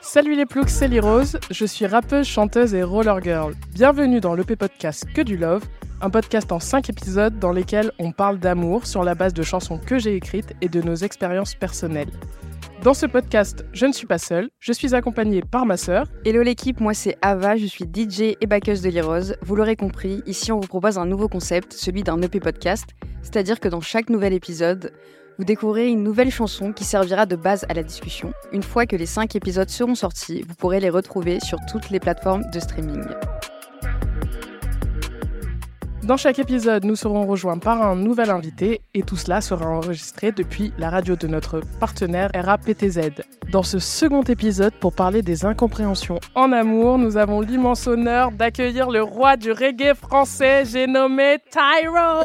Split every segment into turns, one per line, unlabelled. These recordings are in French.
Salut les ploucs, c'est Rose. Je suis rappeuse, chanteuse et roller girl. Bienvenue dans l'EP podcast Que du Love, un podcast en 5 épisodes dans lesquels on parle d'amour sur la base de chansons que j'ai écrites et de nos expériences personnelles. Dans ce podcast, je ne suis pas seule, je suis accompagnée par ma sœur.
Hello l'équipe, moi c'est Ava, je suis DJ et backeuse de Lirose. Vous l'aurez compris, ici on vous propose un nouveau concept, celui d'un EP podcast, c'est-à-dire que dans chaque nouvel épisode, vous découvrirez une nouvelle chanson qui servira de base à la discussion. Une fois que les 5 épisodes seront sortis, vous pourrez les retrouver sur toutes les plateformes de streaming.
Dans chaque épisode, nous serons rejoints par un nouvel invité et tout cela sera enregistré depuis la radio de notre partenaire RAPTZ. Dans ce second épisode, pour parler des incompréhensions en amour, nous avons l'immense honneur d'accueillir le roi du reggae français, j'ai nommé Tyro.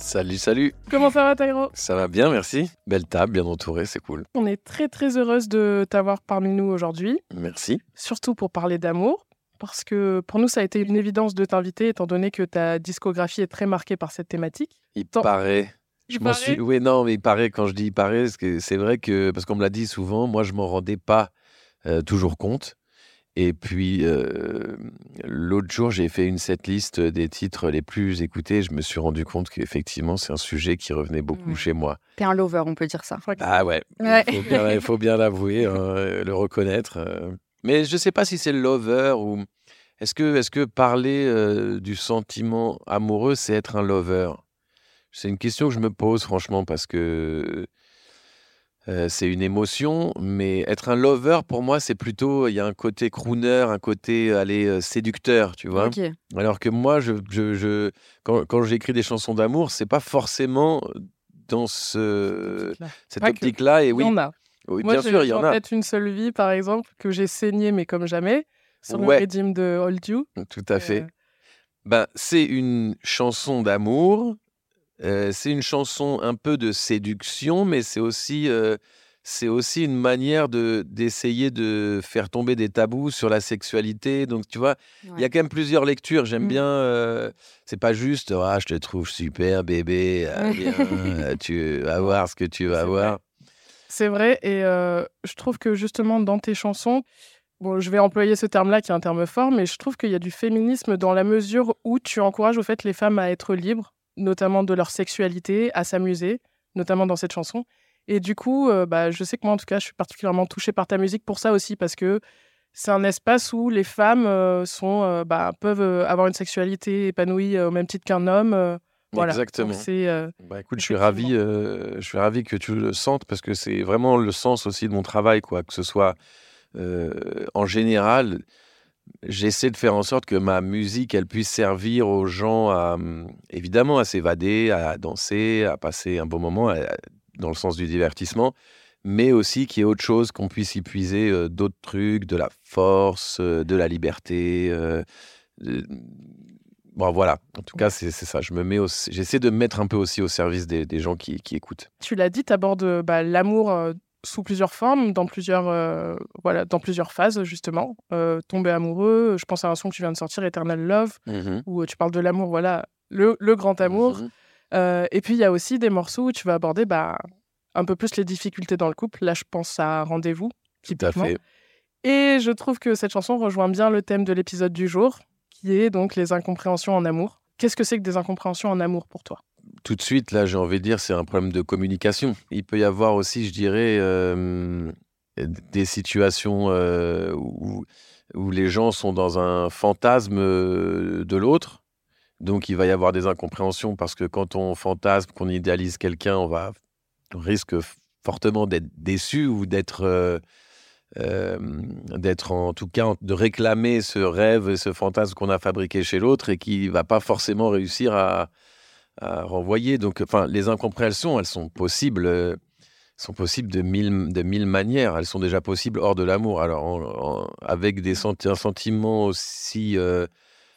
Salut, salut.
Comment ça va Tyro?
Ça va bien, merci. Belle table, bien entourée, c'est cool.
On est très très heureuse de t'avoir parmi nous aujourd'hui.
Merci.
Surtout pour parler d'amour parce que pour nous, ça a été une évidence de t'inviter, étant donné que ta discographie est très marquée par cette thématique.
Il paraît. Je m'en suis. Oui, non, mais il paraît. Quand je dis il paraît, c'est vrai que parce qu'on me l'a dit souvent, moi, je m'en rendais pas euh, toujours compte. Et puis euh, l'autre jour, j'ai fait une setlist des titres les plus écoutés. Je me suis rendu compte qu'effectivement, c'est un sujet qui revenait beaucoup chez moi.
T'es un lover, on peut dire ça.
Ah ouais. Il faut bien l'avouer, hein, le reconnaître. Euh. Mais je ne sais pas si c'est le lover ou. Est-ce que, est que parler euh, du sentiment amoureux, c'est être un lover? C'est une question que je me pose, franchement, parce que euh, c'est une émotion, mais être un lover, pour moi, c'est plutôt. Il y a un côté crooner, un côté aller euh, séducteur, tu vois. Alors que moi, je, je, quand, quand j'écris des chansons d'amour, c'est pas forcément dans ce, cette optique-là. Et oui.
Il y en a.
Oui, bien sûr, il y en a.
peut-être une seule vie, par exemple, que j'ai saigné, mais comme jamais, sur le régime de Hold You.
Tout à fait. Euh, ben, c'est une chanson d'amour. Euh, c'est une chanson un peu de séduction, mais c'est aussi, euh, c'est aussi une manière de, d'essayer de faire tomber des tabous sur la sexualité. Donc, tu vois, il y a quand même plusieurs lectures. J'aime mmh. bien. c'est pas juste, ah, je te trouve super, bébé. tu vas voir ce que tu vas voir.
C'est vrai, et je trouve que justement dans tes chansons, bon, je vais employer ce terme-là qui est un terme fort, mais je trouve qu'il y a du féminisme dans la mesure où tu encourages au fait les femmes à être libres, notamment de leur sexualité, à s'amuser, notamment dans cette chanson. Et du coup, bah, je sais que moi, en tout cas, je suis particulièrement touchée par ta musique pour ça aussi, parce que c'est un espace où les femmes sont, bah, peuvent avoir une sexualité épanouie au même titre qu'un homme
Exactement. Euh, bah, écoute, je suis ravi, euh, je suis ravi que tu le sentes parce que c'est vraiment le sens aussi de mon travail, quoi. Que ce soit euh, en général, j'essaie de faire en sorte que ma musique, elle puisse servir aux gens à, évidemment, à s'évader, à danser, à passer un bon moment, dans le sens du divertissement, mais aussi qu'il y ait autre chose, qu'on puisse y puiser d'autres trucs, de la force, de la liberté. Bon, voilà. En tout cas, c'est ça. J'essaie de me mettre un peu aussi au service des, gens qui, écoutent.
Tu l'as dit, tu abordes bah, l'amour euh, sous plusieurs formes, dans plusieurs, euh, voilà, dans plusieurs phases justement. Euh, tomber amoureux. Je pense à un son que tu viens de sortir, Eternal Love, mmh où tu parles de l'amour, voilà, le, grand amour. Mmh et puis il y a aussi des morceaux où tu vas aborder bah, un peu plus les difficultés dans le couple. Là, je pense à Rendez-vous.
Tout à fait.
Et je trouve que cette chanson rejoint bien le thème de l'épisode du jour, qui est donc les incompréhensions en amour. Qu'est-ce que c'est que des incompréhensions en amour pour toi?
Tout de suite, là, j'ai envie de dire, c'est un problème de communication. Il peut y avoir aussi, je dirais, euh, des situations euh, où, où, les gens sont dans un fantasme euh, de l'autre. Donc, il va y avoir des incompréhensions parce que quand on fantasme, qu'on idéalise quelqu'un, on risque fortement d'être déçu ou d'être d'être en tout cas de réclamer ce rêve, ce fantasme qu'on a fabriqué chez l'autre et qui va pas forcément réussir à, renvoyer. Donc, enfin, les incompréhensions, elles sont possibles, euh, sont possibles de mille, de mille manières. Elles sont déjà possibles hors de l'amour. Alors, avec des un sentiment aussi euh,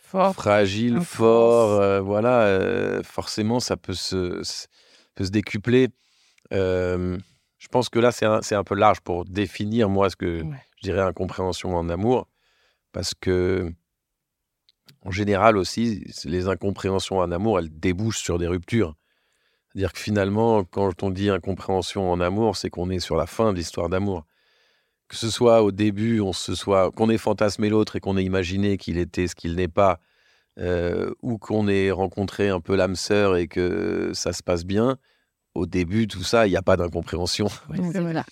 Fort. fragile, fort, voilà, forcément, ça peut se, peut se décupler. Je pense que là, c'est un, un, peu large pour définir, moi, ce que je dirais incompréhension en amour. Parce que, en général aussi, les incompréhensions en amour, elles débouchent sur des ruptures. C'est-à-dire que finalement, quand on dit incompréhension en amour, c'est qu'on est sur la fin de l'histoire d'amour. que ce soit au début, on se soit qu'on ait fantasmé l'autre et qu'on ait imaginé qu'il était ce qu'il n'est pas, euh, ou qu'on ait rencontré un peu l'âme sœur et que ça se passe bien, au début, tout ça, il n'y a pas d'incompréhension.
voilà.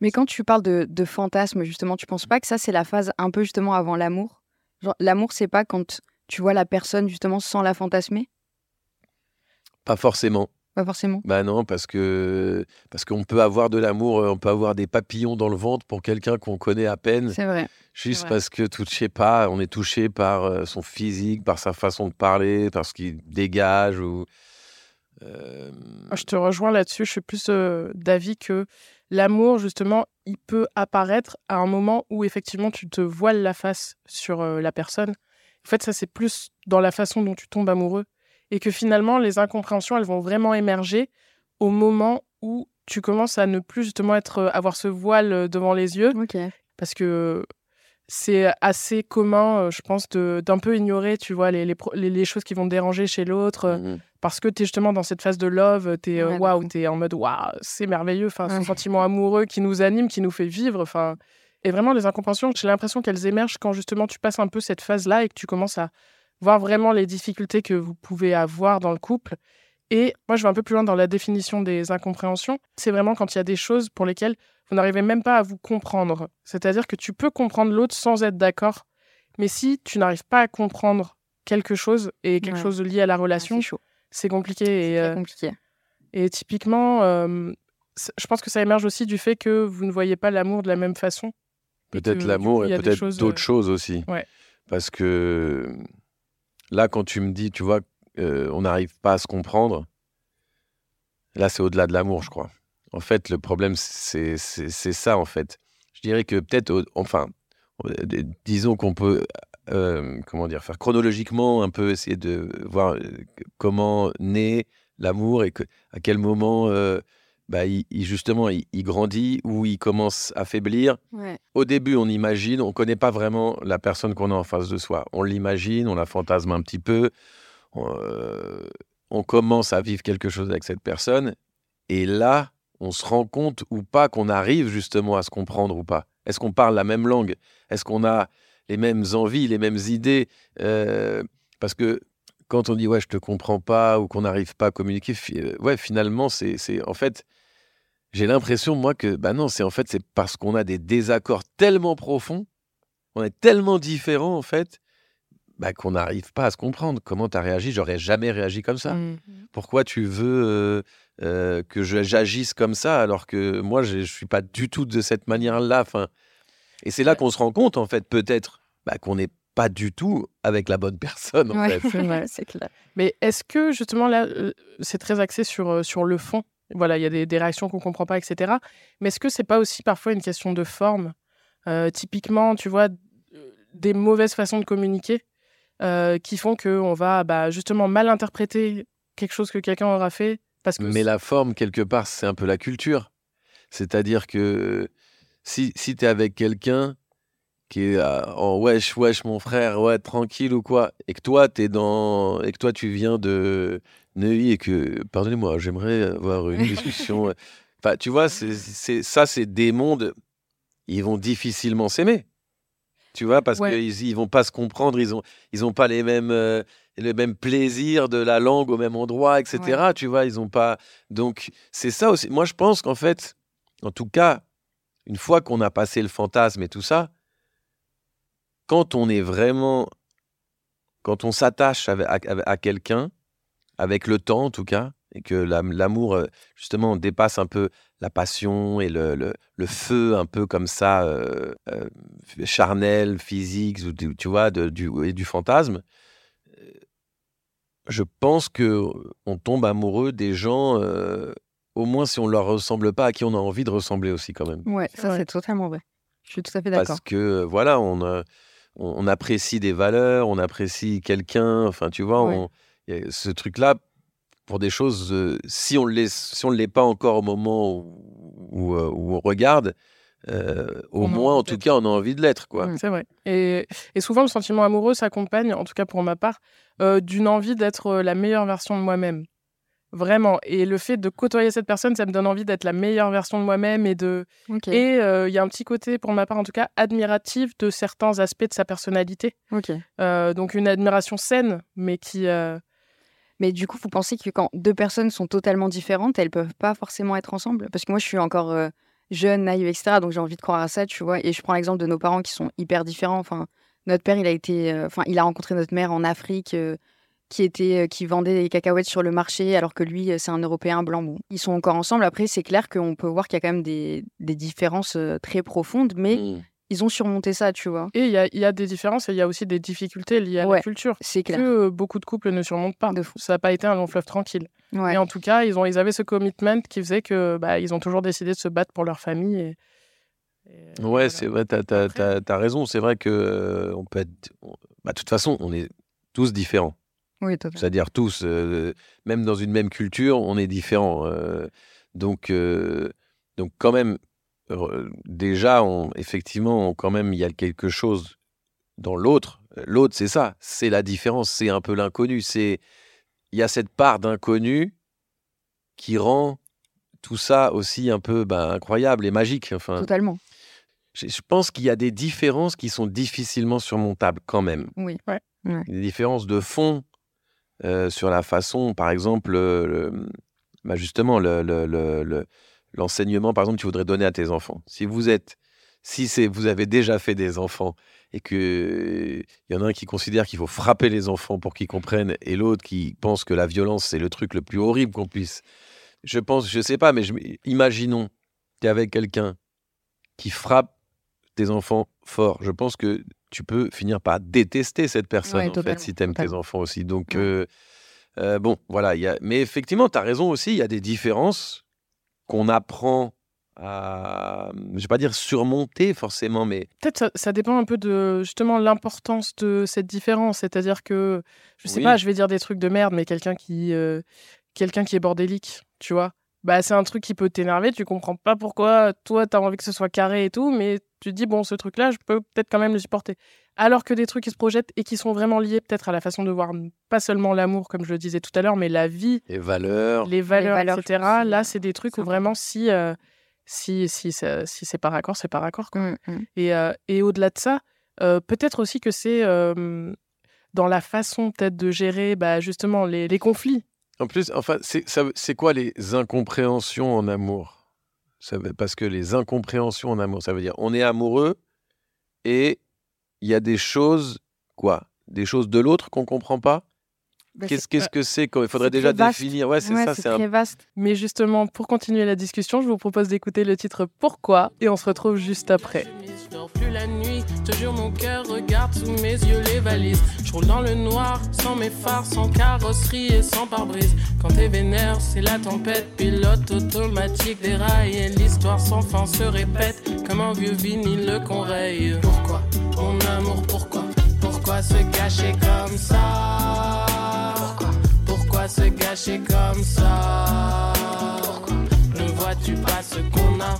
Mais quand tu parles de, de fantasme, justement, tu penses pas que ça, c'est la phase un peu justement avant l'amour? L'amour, c'est pas quand tu vois la personne justement sans la fantasmer?
Pas forcément.
Pas forcément.
Bah non, parce que parce qu'on peut avoir de l'amour, euh, on peut avoir des papillons dans le ventre pour quelqu'un qu'on connaît à peine.
C'est vrai.
Juste parce que tout, je sais pas, on est touché par euh, son physique, par sa façon de parler, par ce qu'il dégage ou.
Euh, je te rejoins là-dessus. Je suis plus d'avis que l'amour, justement, il peut apparaître à un moment où effectivement tu te voiles la face sur la personne. En fait, ça c'est plus dans la façon dont tu tombes amoureux et que finalement, les incompréhensions, elles vont vraiment émerger au moment où tu commences à ne plus justement être, euh, avoir ce voile euh, devant les yeux. Parce que c'est assez commun, euh, je pense, d'un peu ignorer, tu vois, les, les, choses qui vont te déranger chez l'autre. Mmh parce que tu es justement dans cette phase de love, tu es, waouh, tu es en mode waouh, c'est merveilleux. Enfin, ce sentiment amoureux qui nous anime, qui nous fait vivre. Enfin, et vraiment, les incompréhensions, j'ai l'impression qu'elles émergent quand justement tu passes un peu cette phase-là et que tu commences à voir vraiment les difficultés que vous pouvez avoir dans le couple. Et moi, je vais un peu plus loin dans la définition des incompréhensions. C'est vraiment quand il y a des choses pour lesquelles vous n'arrivez même pas à vous comprendre. C'est-à-dire que tu peux comprendre l'autre sans être d'accord. Mais si tu n'arrives pas à comprendre quelque chose et quelque chose lié à la relation, c'est compliqué. Et,
euh, compliqué.
et typiquement, euh, je pense que ça émerge aussi du fait que vous ne voyez pas l'amour de la même façon.
Peut-être l'amour et peut-être d'autres euh, choses aussi.
Ouais.
Parce que Là, quand tu me dis, tu vois, euh, on n'arrive pas à se comprendre, là, c'est au-delà de l'amour, je crois. En fait, le problème, c'est ça, en fait. Je dirais que peut-être, enfin, euh, disons qu'on peut, euh, comment dire, faire chronologiquement, un peu essayer de voir comment naît l'amour et que, à quel moment bah, il, justement, il, grandit ou il commence à faiblir. Au début, on imagine, on ne connaît pas vraiment la personne qu'on a en face de soi. On l'imagine, on la fantasme un petit peu. On, euh, on, commence à vivre quelque chose avec cette personne. Et là, on se rend compte ou pas qu'on arrive justement à se comprendre ou pas? Est-ce qu'on parle la même langue? Est-ce qu'on a les mêmes envies, les mêmes idées? Euh, Parce que quand on dit ouais je te comprends pas ou qu'on n'arrive pas à communiquer, euh, ouais finalement c'est en fait j'ai l'impression, moi, que bah non, c'est en fait, c'est parce qu'on a des désaccords tellement profonds, on est tellement différents, en fait, bah, qu'on n'arrive pas à se comprendre. Comment tu as réagi? J'aurais jamais réagi comme ça. Mmh. Pourquoi tu veux euh, euh, que j'agisse comme ça alors que moi, je ne suis pas du tout de cette manière-là enfin, Et c'est là qu'on se rend compte, en fait, peut-être, bah, qu'on n'est pas du tout avec la bonne personne. En fait.
c'est clair.
Mais est-ce que, justement, là, euh, c'est très axé sur, sur le fond voilà, il y a des, réactions qu'on ne comprend pas, etc. Mais est-ce que c'est pas aussi parfois une question de forme? Euh, Typiquement, tu vois, des mauvaises façons de communiquer euh, qui font qu'on va bah, justement mal interpréter quelque chose que quelqu'un aura fait. Parce que
Mais la forme, quelque part, c'est un peu la culture. C'est-à-dire que si, si tu es avec quelqu'un qui est en wesh, wesh, mon frère, ouais, tranquille ou quoi, et que toi, es dans, et que toi, tu viens de Neuilly et que, pardonnez-moi, j'aimerais avoir une discussion. enfin, tu vois, c'est, ça, c'est des mondes, ils vont difficilement s'aimer. Tu vois, parce qu'ils ils vont pas se comprendre, ils ont, ils ont pas les mêmes, euh, le même plaisir de la langue au même endroit, etc. Tu vois, ils ont pas. Donc, c'est ça aussi. Moi, je pense qu'en fait, en tout cas, une fois qu'on a passé le fantasme et tout ça, quand on est vraiment, quand on s'attache à, quelqu'un, avec le temps en tout cas, et que l'amour euh, justement dépasse un peu la passion et le, feu un peu comme ça, euh, euh, charnel, physique, tu vois, du, et du fantasme, je pense que on tombe amoureux des gens, au moins si on leur ressemble pas, à qui on a envie de ressembler aussi quand même.
Ouais, ça c'est totalement vrai. Je suis tout à fait d'accord.
Parce que voilà, on on, apprécie des valeurs, on apprécie quelqu'un. Enfin, tu vois, ce truc-là, pour des choses, euh, si on ne si on l'est pas encore au moment où, euh, on regarde, euh, au moins, en tout cas, on a envie de l'être. quoi.
Mmh. C'est vrai. Et, souvent, le sentiment amoureux s'accompagne, en tout cas pour ma part, d'une envie d'être la meilleure version de moi-même. Vraiment. Et le fait de côtoyer cette personne, ça me donne envie d'être la meilleure version de moi-même et de. Et euh, il y a un petit côté, pour ma part en tout cas, admiratif de certains aspects de sa personnalité. Euh, donc une admiration saine, mais qui. euh,
Mais du coup, vous pensez que quand deux personnes sont totalement différentes, elles peuvent pas forcément être ensemble? Parce que moi, je suis encore euh, jeune, naïve, etc. Donc j'ai envie de croire à ça, tu vois. Et je prends l'exemple de nos parents qui sont hyper différents. Enfin, notre père, il a été, euh, enfin, il a rencontré notre mère en Afrique, euh, qui était, euh, qui vendait des cacahuètes sur le marché, alors que lui, c'est un Européen blanc. Bon, ils sont encore ensemble. Après, c'est clair qu'on peut voir qu'il y a quand même des, des différences très profondes, mais
Mm.
Ils ont surmonté ça, tu vois.
Et il y a, il y a des différences et il y a aussi des difficultés liées à
Ouais.
la culture
C'est clair.
que euh, beaucoup de couples ne surmontent pas.
De fou.
Ça n'a pas été un long fleuve tranquille.
Ouais.
Et en tout cas, ils, ont, ils avaient ce commitment qui faisait que bah, ils ont toujours décidé de se battre pour leur famille. Et, et,
Ouais,
voilà.
c'est vrai, t'as, t'as- t'as- t'as raison. C'est vrai que euh, on peut être. on- bah, de toute façon, on est tous différents.
Oui, totalement.
C'est-à-dire tous, euh, même dans une même culture, on est différents. euh, donc, euh, donc quand même, déjà, on, effectivement, on- quand même, il y a quelque chose dans l'autre. L'autre, c'est ça, c'est la différence, c'est un peu l'inconnu. C'est il y a cette part d'inconnu qui rend tout ça aussi un peu ben, incroyable et magique. Enfin,
Totalement.
je, je pense qu'il y a des différences qui sont difficilement surmontables quand même.
Oui.
Des différences de fond euh, sur la façon, par exemple, le- le- bah, justement, le- le- le- le- l'enseignement, par exemple, que tu voudrais donner à tes enfants. Si vous êtes, si c'est, vous avez déjà fait des enfants et que il y en a un qui considère qu'il faut frapper les enfants pour qu'ils comprennent et l'autre qui pense que la violence c'est le truc le plus horrible qu'on puisse. Je pense, je sais pas, mais je, imaginons, tu es avec quelqu'un qui frappe tes enfants fort. Je pense que tu peux finir par détester cette personne,
Ouais,
en fait, si tu aimes tes enfants aussi. Donc,
Ouais.
euh, euh, bon, voilà. il Y a... Mais effectivement, tu as raison aussi, il y a des différences qu'on apprend à, je vais pas dire surmonter forcément, mais
Peut-être ça, ça dépend un peu de justement l'importance de cette différence. C'est-à-dire que, je sais
Oui.
pas, je vais dire des trucs de merde, mais quelqu'un qui, euh, quelqu'un qui est bordélique, tu vois, bah, c'est un truc qui peut t'énerver. Tu comprends pas pourquoi toi, tu as envie que ce soit carré et tout, mais tu te dis, bon, ce truc-là, je peux peut-être quand même le supporter. Alors que des trucs qui se projettent et qui sont vraiment liés peut-être à la façon de voir pas seulement l'amour, comme je le disais tout à l'heure, mais la vie,
les valeurs.
les valeurs, etc. Là, c'est des trucs où vraiment, si, euh, si, si, ça- si c'est pas raccord, c'est pas raccord. quoi.
Mm, mm.
Et, euh, et au-delà de ça, euh, peut-être aussi que c'est euh, dans la façon peut-être de gérer bah, justement les, les conflits.
En plus, enfin, c'est quoi les incompréhensions en amour? Ça Parce que les incompréhensions en amour, ça veut dire on est amoureux et il y a des choses, quoi Des choses de l'autre qu'on comprend pas? Qu'est-ce
c'est-
qu'est-ce que c'est quoi Il faudrait déjà
très
définir? Ouais, c'est
ouais,
ça.
c'est
C'est un
très vaste.
Mais justement, pour continuer la discussion, je vous propose d'écouter le titre Pourquoi et on se retrouve juste après.
Je dors plus la nuit, te jure mon cœur regarde sous mes yeux les valises. Je roule dans le noir, sans mes phares, sans carrosserie et sans pare-brise. Quand t'es vénère, c'est la tempête, pilote automatique des rails et l'histoire sans fin se répète comme un vieux vinyle qu'on raye. Pourquoi, mon amour, pourquoi, pourquoi se gâcher comme ça? Pourquoi, pourquoi se gâcher comme ça? Ne vois-tu pas ce qu'on a?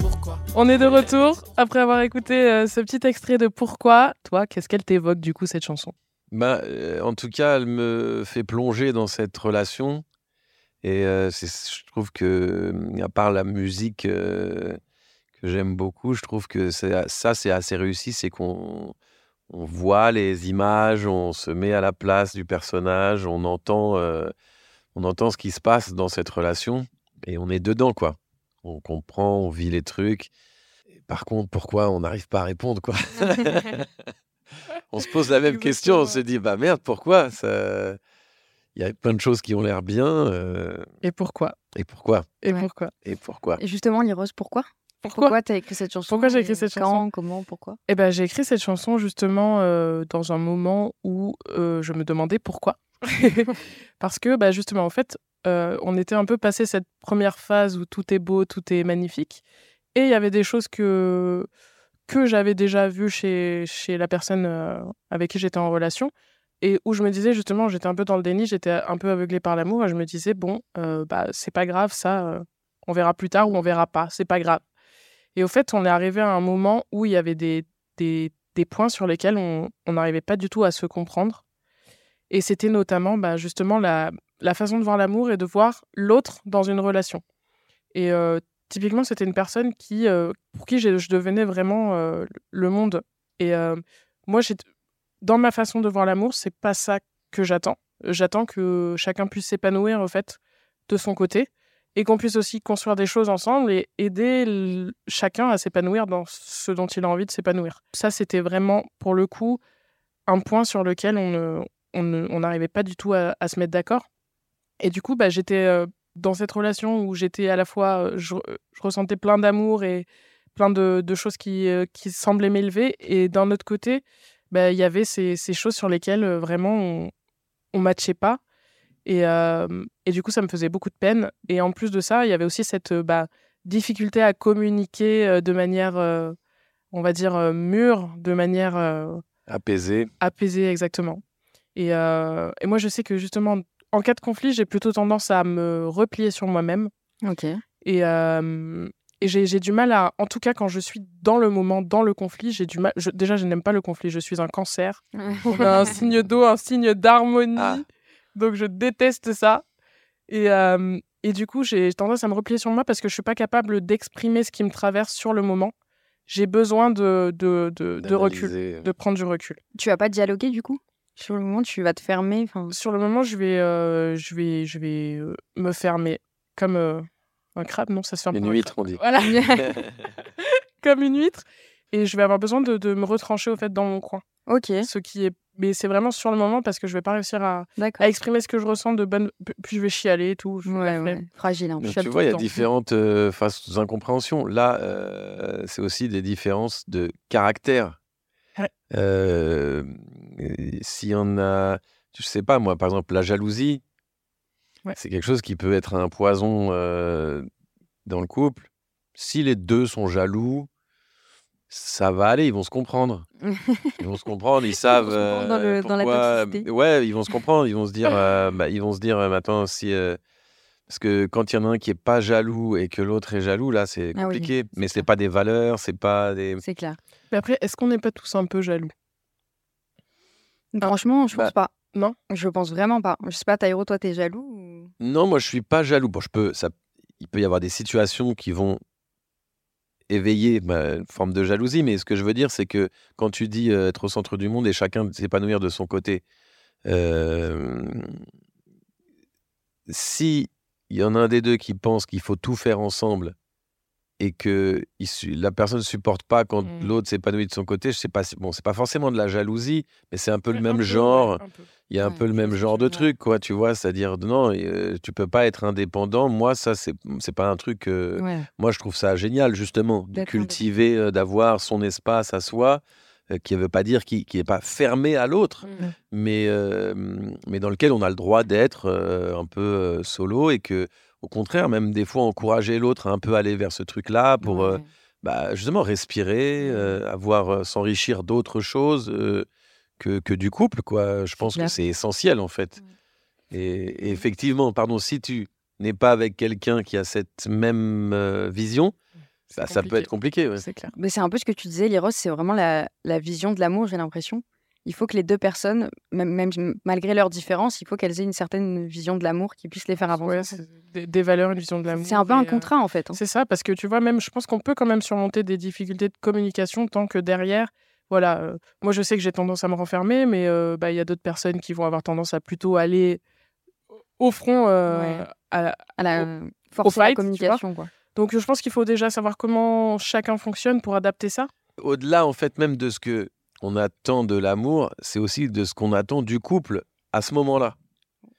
Pourquoi?
On est de retour après avoir écouté euh, ce petit extrait de Pourquoi? Toi, qu'est-ce qu'elle t'évoque du coup cette chanson?
Bah, euh, en tout cas, elle me fait plonger dans cette relation. Et euh, je trouve que, à part la musique euh, que j'aime beaucoup, je trouve que ça, c'est assez réussi. C'est qu'on on voit les images, on se met à la place du personnage, on entend, euh, on entend ce qui se passe dans cette relation et on est dedans, quoi. On comprend, on vit les trucs. Et par contre, pourquoi on n'arrive pas à répondre, quoi? On se pose la même question, on se dit, bah merde, pourquoi? Ça... Il y a plein de choses qui ont l'air bien. euh,
Et pourquoi?
Et pourquoi?
Et
Ouais.
pourquoi?
Et pourquoi?
Et justement, Lirose, pourquoi?
Pourquoi
Pourquoi t'as écrit cette chanson
Pourquoi j'ai écrit
et
cette
quand,
chanson
Comment Pourquoi?
Eh ben, j'ai écrit cette chanson justement euh, dans un moment où euh, je me demandais pourquoi. Parce que bah, justement, en fait, euh, on était un peu passé cette première phase où tout est beau, tout est magnifique. Et il y avait des choses que, que j'avais déjà vues chez, chez la personne avec qui j'étais en relation. Et où je me disais justement, j'étais un peu dans le déni, j'étais un peu aveuglée par l'amour. Et je me disais, bon, bah, c'est pas grave, ça, on verra plus tard ou on verra pas, c'est pas grave. Et au fait, on est arrivé à un moment où il y avait des, des, points sur lesquels on on n'arrivait pas du tout à se comprendre. Et c'était notamment bah, justement la, la façon de voir l'amour et de voir l'autre dans une relation. Et euh, typiquement, c'était une personne qui, euh, pour qui je devenais vraiment euh, le monde. Et moi, dans ma façon de voir l'amour, c'est pas ça que j'attends. J'attends que chacun puisse s'épanouir en fait de son côté et qu'on puisse aussi construire des choses ensemble et aider chacun à s'épanouir dans ce dont il a envie de s'épanouir. Ça, c'était vraiment pour le coup un point sur lequel on on n'arrivait pas du tout à, se mettre d'accord. Et du coup, bah, j'étais dans cette relation où j'étais à la fois, je, ressentais plein d'amour et plein de, choses qui, qui semblaient m'élever. Et d'un autre côté, bah, il y avait ces, choses sur lesquelles vraiment on ne matchait pas. Et, et, du coup, ça me faisait beaucoup de peine. Et en plus de ça, il y avait aussi cette bah, difficulté à communiquer de manière, on va dire, mûre, de manière...
apaisée.
Apaisée, exactement. Et, et, moi, je sais que justement, en cas de conflit, j'ai plutôt tendance à me replier sur moi-même.
Ok.
Et, et j'ai du mal à, en tout cas, quand je suis dans le moment, dans le conflit, j'ai du mal. déjà, je n'aime pas le conflit. Je suis un cancer. un signe d'eau, un signe d'harmonie. Ah. Donc, je déteste ça. Et, et du coup, j'ai tendance à me replier sur moi parce que je suis pas capable d'exprimer ce qui me traverse sur le moment. J'ai besoin de, de, de, de recul, de prendre du recul.
Tu vas pas dialoguer du coup? Sur le moment, tu vas te fermer.
Sur le moment, je vais, euh, je vais, je vais euh, me fermer comme euh, un crabe. Non, ça se ferme.
Une huître, on dit.
Voilà. comme une huître. Et je vais avoir besoin de, de, me retrancher au fait dans mon coin.
Ok.
Ce qui est, mais c'est vraiment sur le moment parce que je vais pas réussir à, à exprimer ce que je ressens de bonne. Puis je vais chialer et tout.
ouais, Fragile. Hein.
tu vois, il y a différentes faces d'incompréhension. Là, c'est aussi des différences de caractère. Euh, S'il y en a, je sais pas moi, par exemple la jalousie, c'est quelque chose qui peut être un poison euh, dans le couple. Si les deux sont jaloux, ça va aller, ils vont se comprendre. Ils vont se comprendre, ils savent.
Euh, dans, la
ouais, ils vont se comprendre, ils vont se dire, bah, ils vont se dire, maintenant si parce que quand il y en a un qui est pas jaloux et que l'autre est jaloux, là, c'est ah compliqué. Mais c'est pas des valeurs, c'est pas des.
C'est clair.
Mais après, est-ce qu'on n'est pas tous un peu jaloux?
Franchement, je pense bah, pas.
Non
Je pense vraiment pas. Je sais pas, Taïro, toi, t'es jaloux
Non, moi, je suis pas jaloux. Bon, je peux. Ça... Il peut y avoir des situations qui vont éveiller bah, une forme de jalousie, mais ce que je veux dire, c'est que quand tu dis être au centre du monde et chacun s'épanouir de son côté, euh... si il y en a un des deux qui pense qu'il faut tout faire ensemble et que la personne ne supporte pas quand mmh. l'autre s'épanouit de son côté, je sais pas, bon, c'est pas forcément de la jalousie, mais c'est un peu le même genre. Il y a un peu le même genre de truc, quoi, tu vois, c'est-à-dire non, euh, tu peux pas être indépendant. Moi, ça, c'est c'est pas un truc. Euh, moi, je trouve ça génial, justement, de cultiver, euh, d'avoir son espace à soi. Qui ne veut pas dire qu'il n'est pas fermé à l'autre, mmh. mais, mais dans lequel on a le droit d'être un peu solo et que, au contraire, même des fois, encourager l'autre à un peu aller vers ce truc-là pour bah, justement respirer, mmh. avoir s'enrichir d'autres choses que, que, du couple. Quoi. Je pense que c'est essentiel, en fait. Mmh. Et, et, effectivement, pardon, si tu n'es pas avec quelqu'un qui a cette même vision, bah, ça peut être compliqué,
c'est clair.
Mais c'est un peu ce que tu disais, Liros, c'est vraiment la, la, vision de l'amour, j'ai l'impression. Il faut que les deux personnes, même, même malgré leurs différences, il faut qu'elles aient une certaine vision de l'amour qui puisse les faire avancer.
Ouais, des, valeurs, une vision de l'amour.
C'est un peu un contrat, en fait. Hein.
C'est ça, parce que tu vois, même, je pense qu'on peut quand même surmonter des difficultés de communication tant que derrière, voilà, euh, moi je sais que j'ai tendance à me renfermer, mais euh, bah, il y a d'autres personnes qui vont avoir tendance à plutôt aller au front euh, à,
à, la force la communication. Quoi.
Donc je pense qu'il faut déjà savoir comment chacun fonctionne pour adapter ça.
Au-delà en fait même de ce que on attend de l'amour, c'est aussi de ce qu'on attend du couple à ce moment-là.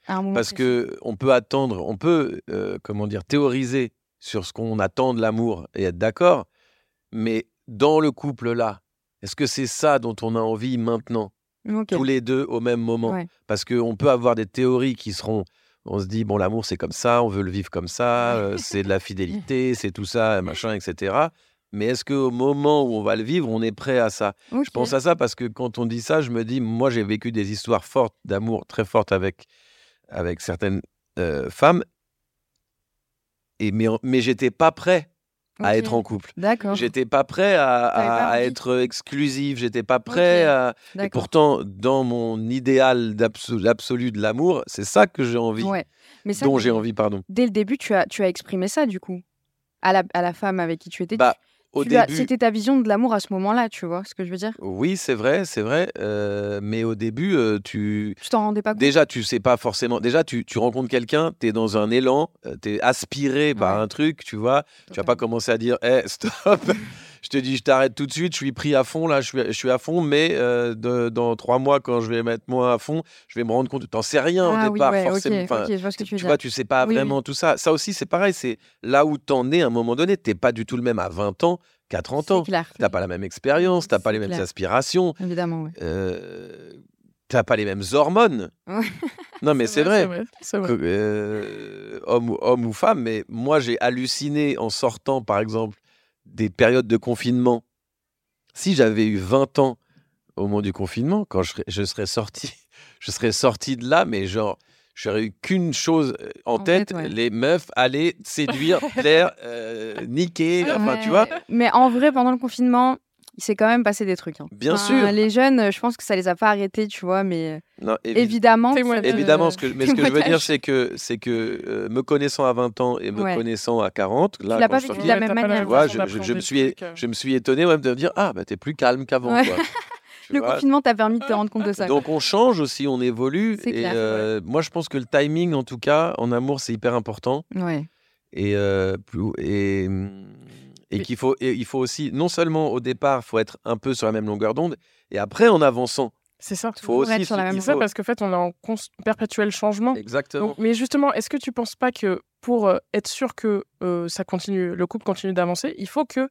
Parce que on peut attendre, on peut euh, comment dire théoriser sur ce qu'on attend de l'amour et être d'accord, mais dans le couple là, est-ce que c'est ça dont on a envie maintenant, tous les deux au même moment? Parce qu'on peut avoir des théories qui seront on se dit, bon, l'amour, c'est comme ça, on veut le vivre comme ça, euh, c'est de la fidélité, c'est tout ça, machin, etc. Mais est-ce qu'au moment où on va le vivre, on est prêt à ça? Je pense à ça parce que quand on dit ça, je me dis, moi, j'ai vécu des histoires fortes d'amour, très fortes avec, avec certaines euh, femmes, et, mais, mais j'étais pas prêt à être en couple.
D'accord.
J'étais pas prêt à, être exclusif. J'étais pas prêt à. Et pourtant, dans mon idéal d'abso- l'absolu de l'amour, c'est ça que j'ai envie,
Ouais. Mais ça,
dont j'ai envie, pardon.
dès le début, tu as, tu as exprimé ça, du coup, à la, à la femme avec qui tu étais.
Bah,
Tu-
au
tu as-
début,
C'était ta vision de l'amour à ce moment-là, tu vois ce que je veux dire?
Oui, c'est vrai, c'est vrai. euh, mais au début, euh, tu
Tu t'en rendais pas compte?
déjà, tu sais pas forcément. Déjà, tu, tu rencontres quelqu'un, tu es dans un élan, tu es aspiré par un truc, tu vois? Tu vas pas commencer à dire, hé, stop, je te dis, je t'arrête tout de suite, je suis pris à fond, là, je suis, je suis à fond, mais euh, de- dans trois mois, quand je vais mettre moi à fond, je vais me rendre compte, t'en sais rien
Ah
au
oui,
départ,
ouais, ok,
forcément. Enfin,
ok, je vois ce que tu
tu vois, tu sais pas
Oui, oui.
vraiment tout ça. Ça aussi, c'est pareil, c'est là où t'en es à un moment donné. T'es pas du tout le même à 20 ans qu'à 30
C'est
ans.
clair.
T'as pas la même expérience, t'as pas les mêmes
clair.
aspirations,
Évidemment, ouais.
euh, t'as pas les mêmes hormones.
Ouais.
Non, mais c'est vrai.
Vrai. vrai.
que, euh, homme ou femme, mais moi j'ai halluciné en sortant par exemple des périodes de confinement. Si j'avais eu 20 ans au moment du confinement, quand je, serais- je serais sorti, je serais sorti de là, mais genre, j'aurais eu qu'une chose euh, en,
En
tête,
ouais.
les meufs aller séduire, plaire, euh, niquer, enfin tu vois.
Mais en vrai, pendant le confinement, il s'est quand même passé des trucs. hein.
Bien
Enfin,
sûr.
Les jeunes, euh, je pense que ça les a pas arrêtés, tu vois, mais
Non, évi-
évidemment.
Évidemment, ce que, mais ce que je veux dire, c'est que, c'est que euh, me connaissant à 20 ans et me
Ouais.
connaissant à 40, là,
pas
je
vécu de la même manière.
Tu vois, je, je- je me suis,
truc, euh.
je me suis étonné ouais, de me dire Ah, bah, t'es plus calme qu'avant.
Ouais. Le
vois?
confinement t'a permis de te rendre compte de ça.
Donc, on change aussi, on évolue.
C'est
Et
clair.
euh, moi, je pense que le timing, en tout cas, en amour, c'est hyper important.
Ouais.
Et, euh, plus- et, et qu'il faut, et il faut aussi, non seulement au départ, faut être un peu sur la même longueur d'onde, et après, en avançant,
C'est ça.
il faut
Toujours être
aussi.
sur la même
ça
faut-
parce qu'en fait, on est en perpétuel changement.
Exactement.
Donc, mais justement, est-ce que tu penses pas que pour euh, être sûr que euh, ça continue, le couple continue d'avancer, il faut qu'il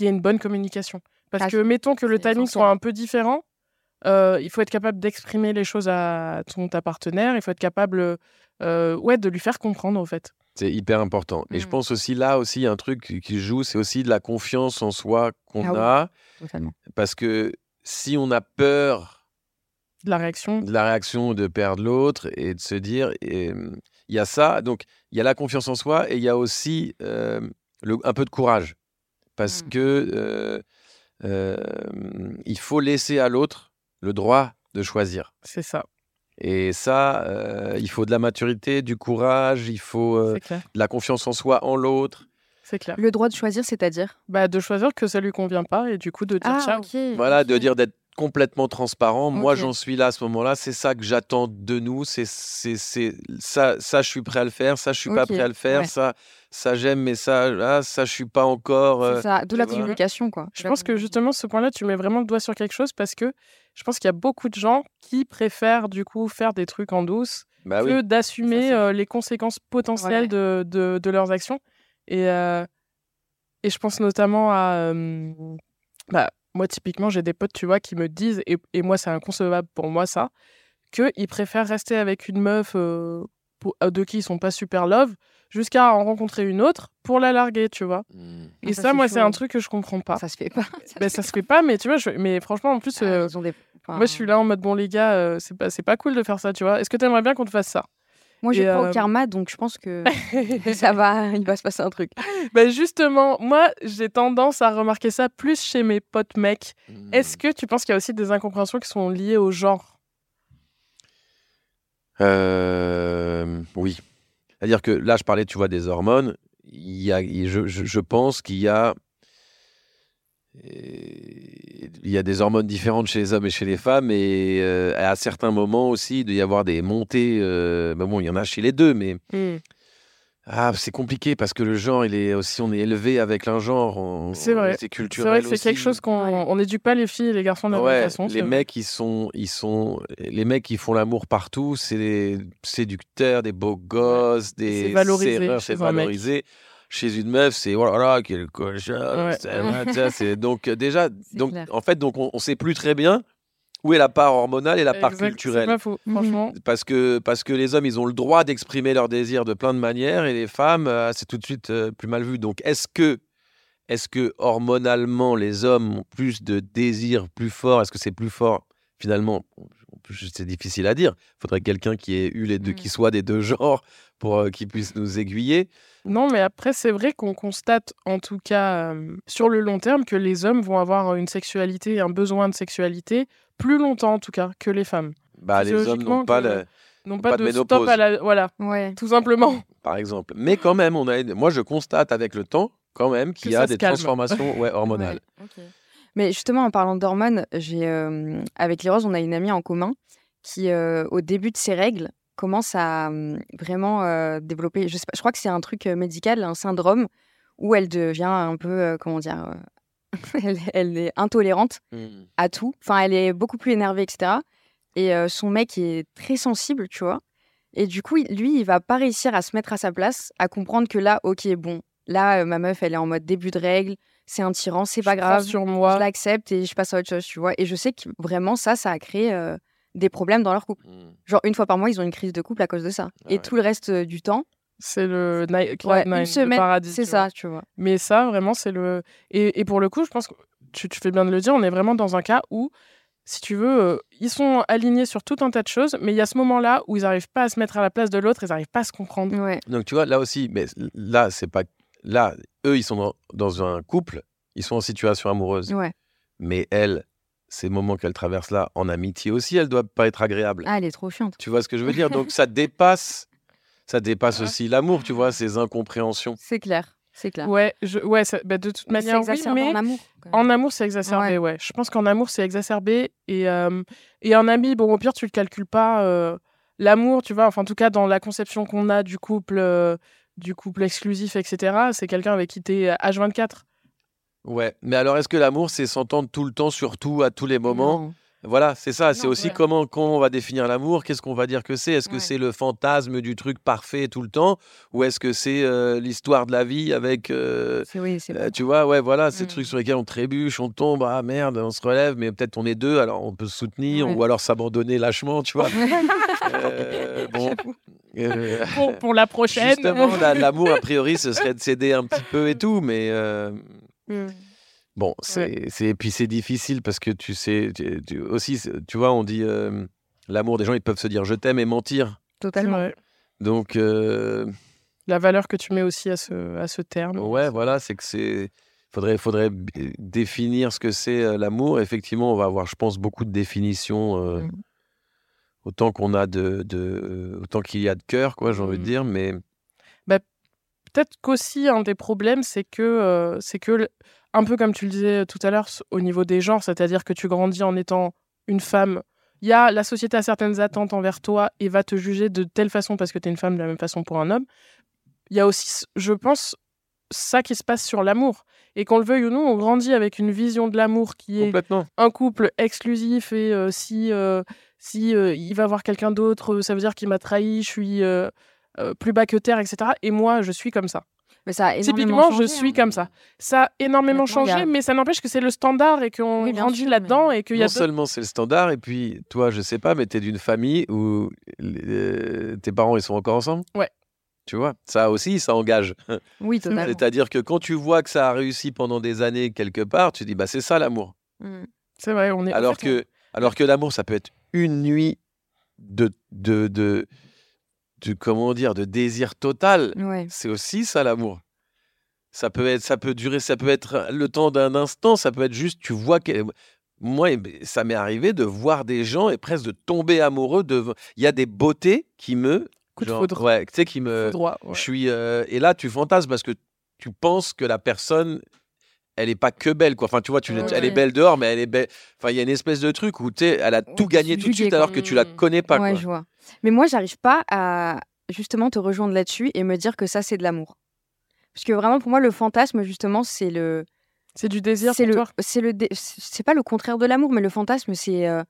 y ait une bonne communication? Parce
Ah,
que mettons que le timing soit un peu différent, euh, il faut être capable d'exprimer les choses à ton ta partenaire, il faut être capable euh, ouais, de lui faire comprendre en fait.
C'est hyper important. Et je
Mm.
pense aussi là aussi il y a un truc qui- joue, c'est aussi de la confiance en soi qu'on
Ah oui.
a,
Totalement.
parce que si on a peur
De la réaction.
de la réaction de perdre l'autre et de se dire, et, il y a ça, donc il y a la confiance en soi et il y a aussi euh, le- un peu de courage, parce
Mm.
que euh, euh, il faut laisser à l'autre le droit de choisir.
C'est ça,
Et ça, euh, il faut de la maturité, du courage, il faut euh, de la confiance en soi, en l'autre.
C'est clair.
Le droit de choisir, c'est-à-dire?
Bah, de choisir que ça lui convient pas et du coup de dire
Ah,
ciao.
Voilà, de dire d'être complètement transparent. Moi, j'en suis là à ce moment-là. C'est ça que j'attends de nous. C'est, c'est, c'est ça, ça, je suis prêt à le faire. Ça, je suis pas prêt à le faire.
ouais.
Ça, ça j'aime, mais ça, là, ça, je suis pas encore. euh,
ça, de la communication, quoi.
Je pense que justement, ce point-là, tu mets vraiment le doigt sur quelque chose parce que je pense qu'il y a beaucoup de gens qui préfèrent du coup faire des trucs en douce
bah
que
oui.
d'assumer euh, les conséquences potentielles
Ouais.
de, de, de leurs actions. Et, euh, et je pense notamment à... euh, bah, moi, typiquement, j'ai des potes, tu vois, qui me disent, et, et moi, c'est inconcevable pour moi, ça, qu'ils préfèrent rester avec une meuf euh, pour- de qui ils sont pas super love jusqu'à en rencontrer une autre pour la larguer, tu vois.
Mm.
Et
ça,
ça, moi, c'est un truc que je comprends pas.
Ça se fait pas.
Ben, ça se fait pas, mais tu vois, je- mais franchement, en plus,
Ah,
euh,
ils ont des- enfin,
moi, je suis là en mode, bon, les gars, euh, c'est pas, c'est pas cool de faire ça, tu vois. Est-ce que t'aimerais bien qu'on te fasse ça?
Moi, je
et,
crois
euh,
au karma, donc je pense que ça va, il va se passer un truc.
Ben justement, moi, j'ai tendance à remarquer ça plus chez mes potes mecs.
Mm.
Est-ce que tu penses qu'il y a aussi des incompréhensions qui sont liées au genre?
Euh, oui. C'est-à-dire que là, je parlais, tu vois, des hormones. Je, pense qu'il y a, il y a des hormones différentes chez les hommes et chez les femmes. Et euh, à certains moments aussi, il doit y avoir des montées. euh, ben bon, il y en a chez les deux, mais ah, c'est compliqué parce que le genre, il est aussi, on est élevé avec un genre. on-
C'est vrai.
C'est
C'est
culturel.
vrai que c'est quelque chose qu'on n'éduque pas les filles et les garçons de la même
Ouais,
façon. c'est
les
vrai.
mecs, ils sont, ils sont, les mecs qui font l'amour partout, c'est des séducteurs, des beaux gosses, des
c'est valorisé
c'est
mec.
valorisé. Chez une meuf, c'est voilà, quel cochon.
Ouais.
c'est- c'est- donc euh, déjà,
C'est
donc
clair.
en fait, donc on, on sait plus très bien où est la part hormonale et la part
Exact,
culturelle.
pas faux,
Mhm.
franchement.
Parce que, parce que les hommes, ils ont le droit d'exprimer leurs désirs de plein de manières et les femmes, euh, c'est tout de suite euh, plus mal vu. Donc, est-ce que, est-ce que hormonalement, les hommes ont plus de désirs plus forts? Est-ce que c'est plus fort Finalement, c'est difficile à dire. Il faudrait quelqu'un qui ait eu les deux,
Mm.
qui soit des deux genres pour euh, qu'il puisse nous aiguiller.
Non, mais après, c'est vrai qu'on constate, en tout cas euh, sur le long terme, que les hommes vont avoir une sexualité, un besoin de sexualité, plus longtemps en tout cas que les femmes.
Bah, les hommes n'ont pas,
que-
le-
Non
Pas
pas,
de
de, stop
ménopause.
à la... Voilà,
Ouais.
tout simplement.
par exemple. Mais quand même, on a, moi, je constate avec le temps, quand même, qu'il y a des
calme.
transformations ouais, hormonales.
Mais justement, en parlant d'hormones, j'ai euh, avec les roses, on a une amie en commun qui, euh, au début de ses règles, commence à euh, vraiment euh, développer. Je, sais pas, je crois que c'est un truc médical, un syndrome où elle devient un peu, euh, comment dire, elle, elle est intolérante
Mm.
à tout. Enfin, elle est beaucoup plus énervée, etc. Et son mec est très sensible, tu vois. Et du coup, lui, il va pas réussir à se mettre à sa place, à comprendre que là, ok, bon, là, ma meuf, elle est en mode début de règle, c'est un tyran, c'est pas
Je
grave
sur
je
moi.
l'accepte et je passe à autre chose, tu vois. Et je sais que vraiment, ça, ça a créé euh, des problèmes dans leur couple.
Mm.
Genre, une fois par mois, ils ont une crise de couple à cause de ça.
Ah
et
ouais.
tout le reste euh, du temps,
C'est le
ouais, une
paradis.
c'est
vois.
ça, tu vois.
Mais ça, vraiment, c'est le. Et, et pour le coup, je pense que tu, tu fais bien de le dire, on est vraiment dans un cas où, si tu veux, euh, ils sont alignés sur tout un tas de choses, mais il y a ce moment-là où ils n'arrivent pas à se mettre à la place de l'autre, ils n'arrivent pas à se comprendre.
Ouais.
Donc tu vois, là aussi, mais là, c'est pas. Là, eux, ils sont dans, dans un couple, ils sont en situation amoureuse.
Ouais.
Mais elle, ces moments qu'elle traverse là, en amitié aussi, elle doit pas être agréable.
Ah, elle est trop chiante.
Tu vois ce que je veux dire? Donc ça dépasse, ça dépasse
Ouais.
aussi l'amour, tu vois, ces incompréhensions.
C'est clair, c'est clair.
Ouais, je, ouais ça- bah, de toute
Mais
manière,
c'est
oui,
exacerbé
mais
en amour.
en amour, c'est exacerbé, ouais. Je pense qu'en amour, c'est exacerbé. Et, euh, et un ami, bon, au pire, tu le calcules pas. euh, L'amour, tu vois, enfin, en tout cas, dans la conception qu'on a du couple, euh, du couple exclusif, etc., c'est quelqu'un avec qui tu es H24.
Ouais. Mais alors, est-ce que l'amour, c'est s'entendre tout le temps, sur tout, à tous les moments
Non.
Voilà, c'est ça. C'est aussi
ouais.
comment, comment on va définir l'amour? Qu'est-ce qu'on va dire que c'est? Est-ce que
Ouais.
c'est le fantasme du truc parfait tout le temps? Ou est-ce que c'est euh, l'histoire de la vie avec. euh,
C'est oui, c'est
euh,
bon.
tu vois, ouais, voilà, ces
Mm.
trucs sur lesquels on trébuche, on tombe, ah merde, on se relève, mais peut-être on est deux, alors on peut se soutenir,
Ouais.
ou alors s'abandonner lâchement, tu vois. Euh, bon, euh,
Pour, pour la prochaine.
justement, la- l'amour, a priori, ce serait de céder un petit peu et tout, mais euh,
Mm.
bon, c'est, c'est, puis c'est difficile parce que tu sais, tu, tu- aussi, tu vois, on dit euh, l'amour des gens, ils peuvent se dire je t'aime et mentir.
Totalement.
Ouais.
Donc, euh,
La valeur que tu mets aussi à ce, à ce terme.
Ouais, voilà, c'est que c'est. Faudrait, faudrait b- définir ce que c'est euh, l'amour. Effectivement, on va avoir, je pense, beaucoup de définitions. euh,
Mhm.
Autant qu'on a de, de- autant qu'il y a de cœur, quoi, j'ai envie de
Mhm.
dire. Mais
Peut-être qu'aussi, un des problèmes, c'est que, euh, c'est que, un peu comme tu le disais tout à l'heure, au niveau des genres, c'est-à-dire que tu grandis en étant une femme. Il y a la société a certaines attentes envers toi et va te juger de telle façon parce que tu es une femme de la même façon pour un homme. Il y a aussi, je pense, ça qui se passe sur l'amour. Et qu'on le veuille ou non, on grandit avec une vision de l'amour qui est un couple exclusif et euh, si, euh, si euh, il va voir quelqu'un d'autre, ça veut dire qu'il m'a trahi, je suis euh, plus bas que terre, etc. Et moi, je suis comme ça.
Mais ça a énormément
Typiquement, je suis
hein.
comme ça. Ça a énormément
Maintenant, y
changé,
a-
mais ça n'empêche que c'est le standard et qu'on
Oui,
grandit là-dedans
mais-
et qu'il y
Non
a d'autres-
seulement c'est le standard, et puis toi, je sais pas, mais tu es d'une famille où euh, tes parents, ils sont encore ensemble?
Ouais.
Tu vois, ça aussi, ça engage.
Oui, totalement.
C'est-à-dire que quand tu vois que ça a réussi pendant des années quelque part, tu dis, bah c'est ça l'amour.
Mm.
C'est vrai, on est. en
Alors que, alors que l'amour, ça peut être une nuit de, de, de, de- comment dire, de désir total.
Ouais.
C'est aussi ça l'amour. Ça peut être, ça peut durer, ça peut être le temps d'un instant, ça peut être juste, tu vois que moi, eh ben, ça m'est arrivé de voir des gens et presque de tomber amoureux de. Il y a des beautés qui me,
Coup de
genre,
foudre.
ouais, tu sais, qui me,
droit. ouais.
je suis euh, et là tu fantasmes parce que tu penses que la personne elle est pas que belle quoi enfin tu vois tu,
Ouais.
elle est belle dehors mais elle est belle enfin il y a une espèce de truc où tu elle a tout gagné tout de suite
quoi.
alors que tu la connais pas
ouais,
quoi.
je vois. Mais moi, j'arrive pas à justement te rejoindre là-dessus et me dire que ça, c'est de l'amour. Parce que vraiment, pour moi, le fantasme, justement, c'est le.
C'est du désir
C'est le. C'est le. dé- C'est pas le contraire de l'amour, mais le fantasme, c'est. euh,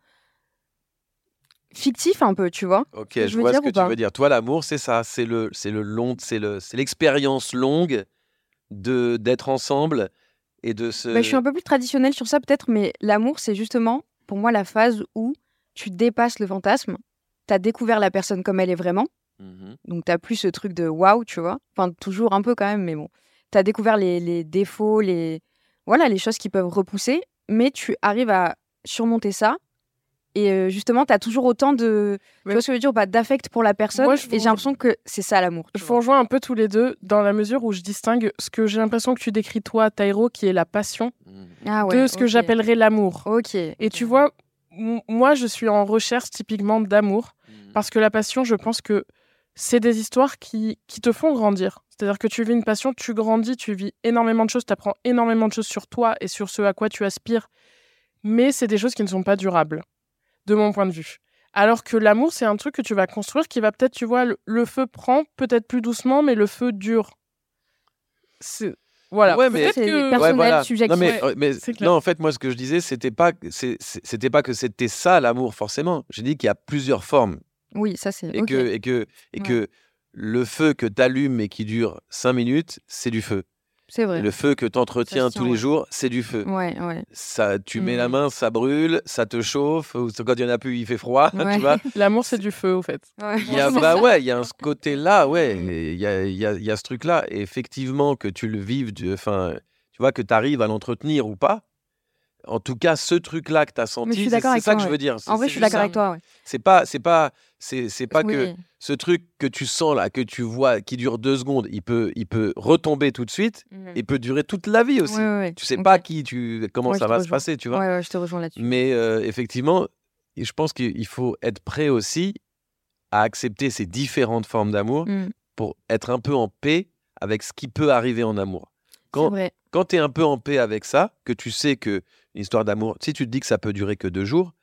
fictif un peu, tu vois.
Ok,
je
je vois ce que tu veux dire. Toi l'amour c'est ça, c'est le c'est le long c'est le c'est l'expérience longue de d'être ensemble et de se
Bah, je suis un peu plus traditionnelle sur ça, peut-être, mais l'amour, c'est justement, pour moi, la phase où tu dépasses le fantasme, tu as découvert la personne comme elle est vraiment,
Mhm.
donc tu plus ce truc de waouh, tu vois. Enfin, toujours un peu quand même, mais bon. Tu as découvert les, les défauts, les, voilà, les choses qui peuvent repousser, mais tu arrives à surmonter ça Et euh, justement, tu as toujours autant de. Tu vois ce que je veux dire D'affect pour la personne.
Moi, je
et j'ai l'impression que c'est ça l'amour.
Je vous rejoins un peu tous les deux dans la mesure où je distingue ce que j'ai l'impression que tu décris toi, Tairo, qui est la passion,
Ah ouais,
de ce que j'appellerais l'amour.
Ok.
Et tu vois, moi, je suis en recherche typiquement d'amour, parce que la passion, je pense que c'est des histoires qui, qui te font grandir. C'est-à-dire que tu vis une passion, tu grandis, tu vis énormément de choses, tu apprends énormément de choses sur toi et sur ce à quoi tu aspires. Mais c'est des choses qui ne sont pas durables, de mon point de vue. Alors que l'amour, c'est un truc que tu vas construire qui va peut-être, tu vois, le, le feu prend peut-être plus doucement, mais le feu dure. C'est. Voilà.
Ouais, mais-
Peut-être
C'est
que-
personnel, subjectif.
Non, mais,
Ouais,
mais-
c'est clair.
non, en fait, moi, ce que je disais, c'était pas, c'était pas que c'était ça l'amour forcément. J'ai dit qu'il y a plusieurs formes
Oui, ça c'est.
et que et que et
Ouais.
que le feu que tu allumes et qui dure cinq minutes, c'est du feu.
C'est vrai.
Et le feu que tu entretiens tous les
ouais.
jours, c'est du feu.
Ouais, ouais.
Ça, tu mets la
Mhm.
main, ça brûle, ça te chauffe. Ou quand il y en a plus, il fait froid.
Ouais.
Tu vois.
L'amour, c'est du feu, au fait.
Ouais.
Il y a, bah ouais, il y a ce côté-là, ouais, il y a, il y a- il y a ce truc-là. Effectivement, que tu le vives, enfin, tu vois, que tu arrives à l'entretenir ou pas. En tout cas, ce truc-là que tu as senti, c'est ça
toi,
que je veux dire.
En vrai, je suis d'accord avec toi. Ouais.
C'est pas, c'est pas, c'est pas que ce truc que tu sens là, que tu vois, qui dure deux secondes, il peut, il peut retomber tout de suite.
Mhm.
Il peut durer toute la vie aussi.
Ouais, ouais.
Tu sais pas qui, tu, comment ça va se passer, tu vois.
Je te rejoins là-dessus.
Mais euh, effectivement, et je pense qu'il faut être prêt aussi à accepter ces différentes formes d'amour
Mm.
pour être un peu en paix avec ce qui peut arriver en amour. Quand,
vrai.
Quand tu es un peu en paix avec ça, que tu sais que une histoire d'amour, si tu te dis que ça peut durer que deux jours,